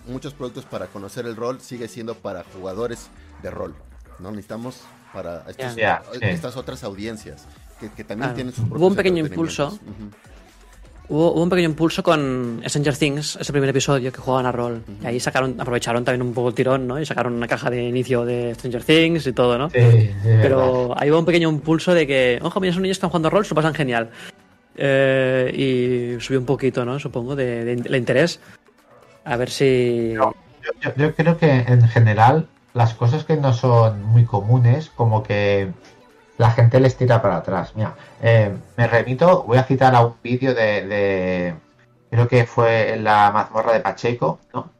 muchos productos para conocer el rol sigue siendo para jugadores de rol. ¿no? Necesitamos para estas otras audiencias que, también tienen sus Hubo un pequeño impulso. Hubo, un pequeño impulso con Stranger Things, ese primer episodio que jugaban a rol. Y ahí sacaron, aprovecharon también un poco el tirón, ¿no? Y sacaron una caja de inicio de Stranger Things y todo, ¿no? Pero ahí hubo un pequeño impulso de que, ojo, mira, esos niños están jugando a rol, se lo pasan genial. Eh, y subió un poquito, ¿no? Supongo, de, interés. A ver si. yo, yo, creo que en general las cosas que no son muy comunes, como que la gente les tira para atrás. Mira, eh, me remito, voy a citar a un vídeo de, creo que fue en la mazmorra de Pacheco, ¿no?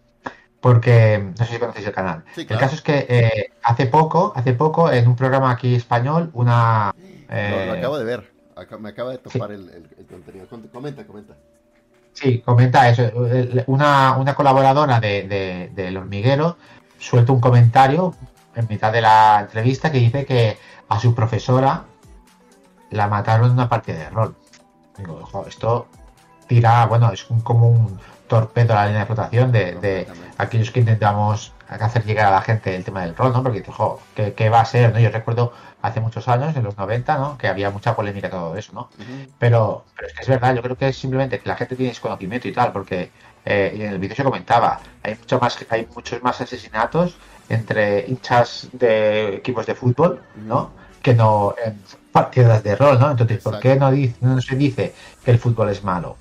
Porque no sé si conocéis el canal. El caso es que eh, hace poco, hace poco, en un programa aquí español, una. lo, eh, acabo de ver. me acaba de topar el, contenido. Comenta, comenta. Sí, comenta eso. Una, una colaboradora de, del hormiguero suelta un comentario en mitad de la entrevista que dice que a su profesora la mataron en una partida de rol. Digo, esto tira, bueno, es como un torpedo a la línea de flotación de, aquellos que intentamos hacer llegar a la gente el tema del rol, ¿no? Porque dices, jo, ¿qué, va a ser? ¿no? Yo recuerdo hace muchos años, en los 90, ¿no? Que había mucha polémica todo eso, ¿no? pero, pero es que es verdad, yo creo que es simplemente que la gente tiene desconocimiento y tal, porque eh, en el vídeo se comentaba, hay mucho más, hay muchos más asesinatos entre hinchas de equipos de fútbol, ¿no? Que no en partidas de rol, ¿no? Entonces, ¿por qué no, dice, no se dice que el fútbol es malo?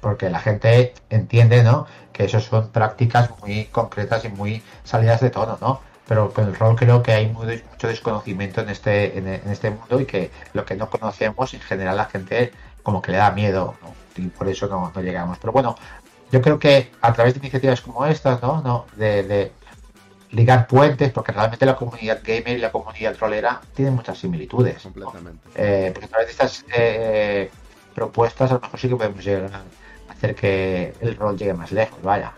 Porque la gente entiende, ¿no? Que eso son prácticas muy concretas y muy salidas de tono, ¿no? Pero con el rol creo que hay mucho desconocimiento en este, en, este mundo y que lo que no conocemos, en general, la gente como que le da miedo, ¿no? Y por eso no, no llegamos. Pero bueno, yo creo que a través de iniciativas como estas, ¿no? no de ligar puentes, porque realmente la comunidad gamer y la comunidad rolera tienen muchas similitudes. Completamente. Eh, porque a través de estas eh, propuestas, a lo mejor sí que podemos llegar a hacer que el rol llegue más lejos, vaya.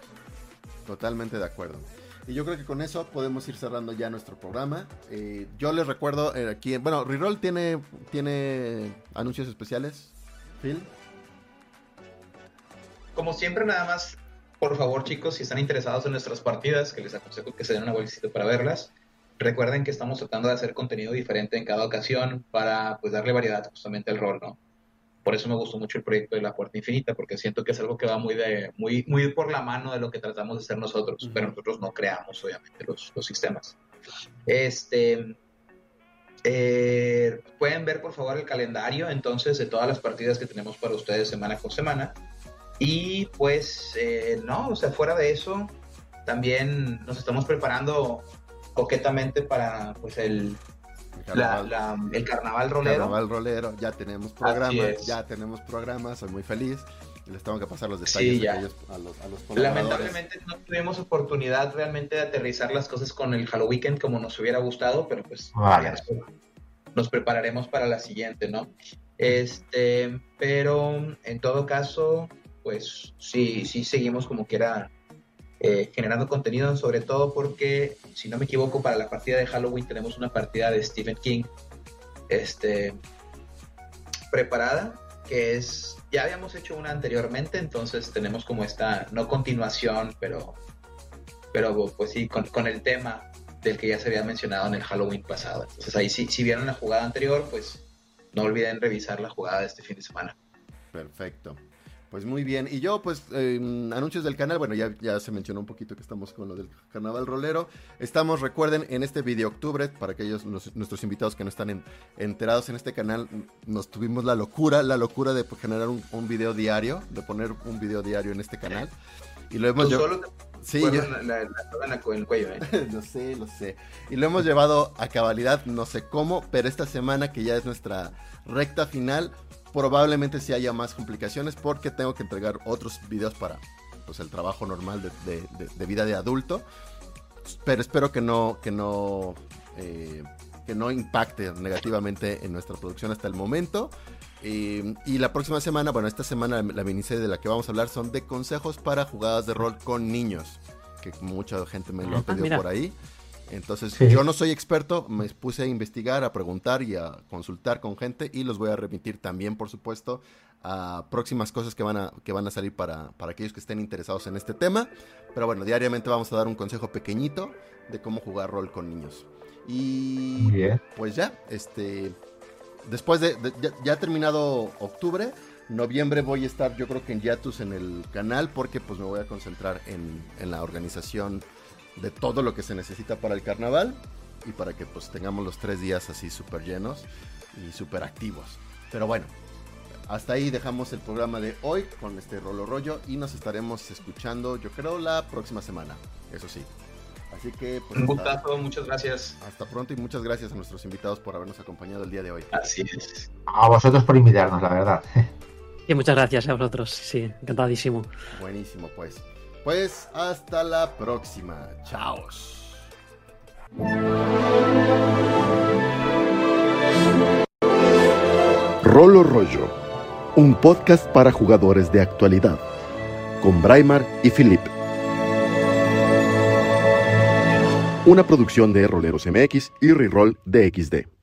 Totalmente de acuerdo. Y yo creo que con eso podemos ir cerrando ya nuestro programa. Eh, yo les recuerdo aquí, bueno, Reroll tiene, tiene anuncios especiales. Phil. Como siempre, nada más por favor, chicos, si están interesados en nuestras partidas, que les aconsejo que se den una vuelta para verlas, recuerden que estamos tratando de hacer contenido diferente en cada ocasión para pues darle variedad justamente al rol, ¿no? Por eso me gustó mucho el proyecto de la Puerta Infinita, porque siento que es algo que va muy de muy muy por la mano de lo que tratamos de hacer nosotros, pero nosotros no creamos obviamente los, los sistemas. Este eh, pueden ver por favor el calendario entonces de todas las partidas que tenemos para ustedes semana con semana. Y pues, eh, no, o sea, fuera de eso, también nos estamos preparando coquetamente para pues el, carnaval, el carnaval rolero. Carnaval rolero, ya tenemos programas, ya tenemos programas, soy muy feliz. Les tengo que pasar los detalles a, los, a los Lamentablemente no tuvimos oportunidad realmente de aterrizar las cosas con el Halloween como nos hubiera gustado, pero pues nos prepararemos para la siguiente, ¿no? Este, pero en todo caso, pues sí, sí seguimos como que era eh, generando contenido, sobre todo porque, si no me equivoco, para la partida de Halloween tenemos una partida de Stephen King este, preparada, que es, ya habíamos hecho una anteriormente, entonces tenemos como esta, no continuación, pero, pero pues sí, con, el tema del que ya se había mencionado en el Halloween pasado. Entonces ahí sí, si vieron la jugada anterior, pues no olviden revisar la jugada de este fin de semana. Perfecto. Pues muy bien. Y yo, pues, anuncios del canal. Bueno, ya, ya se mencionó un poquito que estamos con lo del carnaval rolero. Estamos, recuerden, en este video octubre, para aquellos nuestros invitados que no están enterados en este canal, nos tuvimos la locura, la locura de generar un, video diario, de poner un video diario en este canal. Y lo hemos llevado. Sí, yo... la, la, el cuello, ¿eh? lo sé, lo sé. Y lo hemos llevado a cabalidad, no sé cómo, pero esta semana que ya es nuestra recta final, probablemente sí haya más complicaciones porque tengo que entregar otros videos para pues, el trabajo normal de, vida de adulto. Pero espero que no, que no, eh, que no impacte negativamente en nuestra producción hasta el momento. y la próxima semana, bueno, esta semana la miniserie de la que vamos a hablar son de consejos para jugadas de rol con niños, que mucha gente me lo ha ah, pedido por ahí. Entonces, yo no soy experto, me puse a investigar, a preguntar y a consultar con gente y los voy a remitir también, por supuesto, a próximas cosas que van a, que van a salir para, para aquellos que estén interesados en este tema. Pero bueno, diariamente vamos a dar un consejo pequeñito de cómo jugar rol con niños. Y pues ya, este, después de, ya, ha terminado octubre, noviembre voy a estar yo creo que en Yatus en el canal porque pues me voy a concentrar en, en la organización de todo lo que se necesita para el carnaval y para que pues tengamos los tres días así súper llenos y súper activos. Pero bueno, hasta ahí dejamos el programa de hoy con este rolo rollo y nos estaremos escuchando yo creo la próxima semana, eso sí. Así que pues, un gustazo, muchas gracias. Hasta pronto y muchas gracias a nuestros invitados por habernos acompañado el día de hoy. Así es. A vosotros por invitarnos, la verdad. Y muchas gracias a vosotros, sí, encantadísimo. Buenísimo, pues. Pues hasta la próxima. Chaos. Rolo Rollo, un podcast para jugadores de actualidad, con Braimar y Philip. Una producción de Roleros MX y Reroll DXD.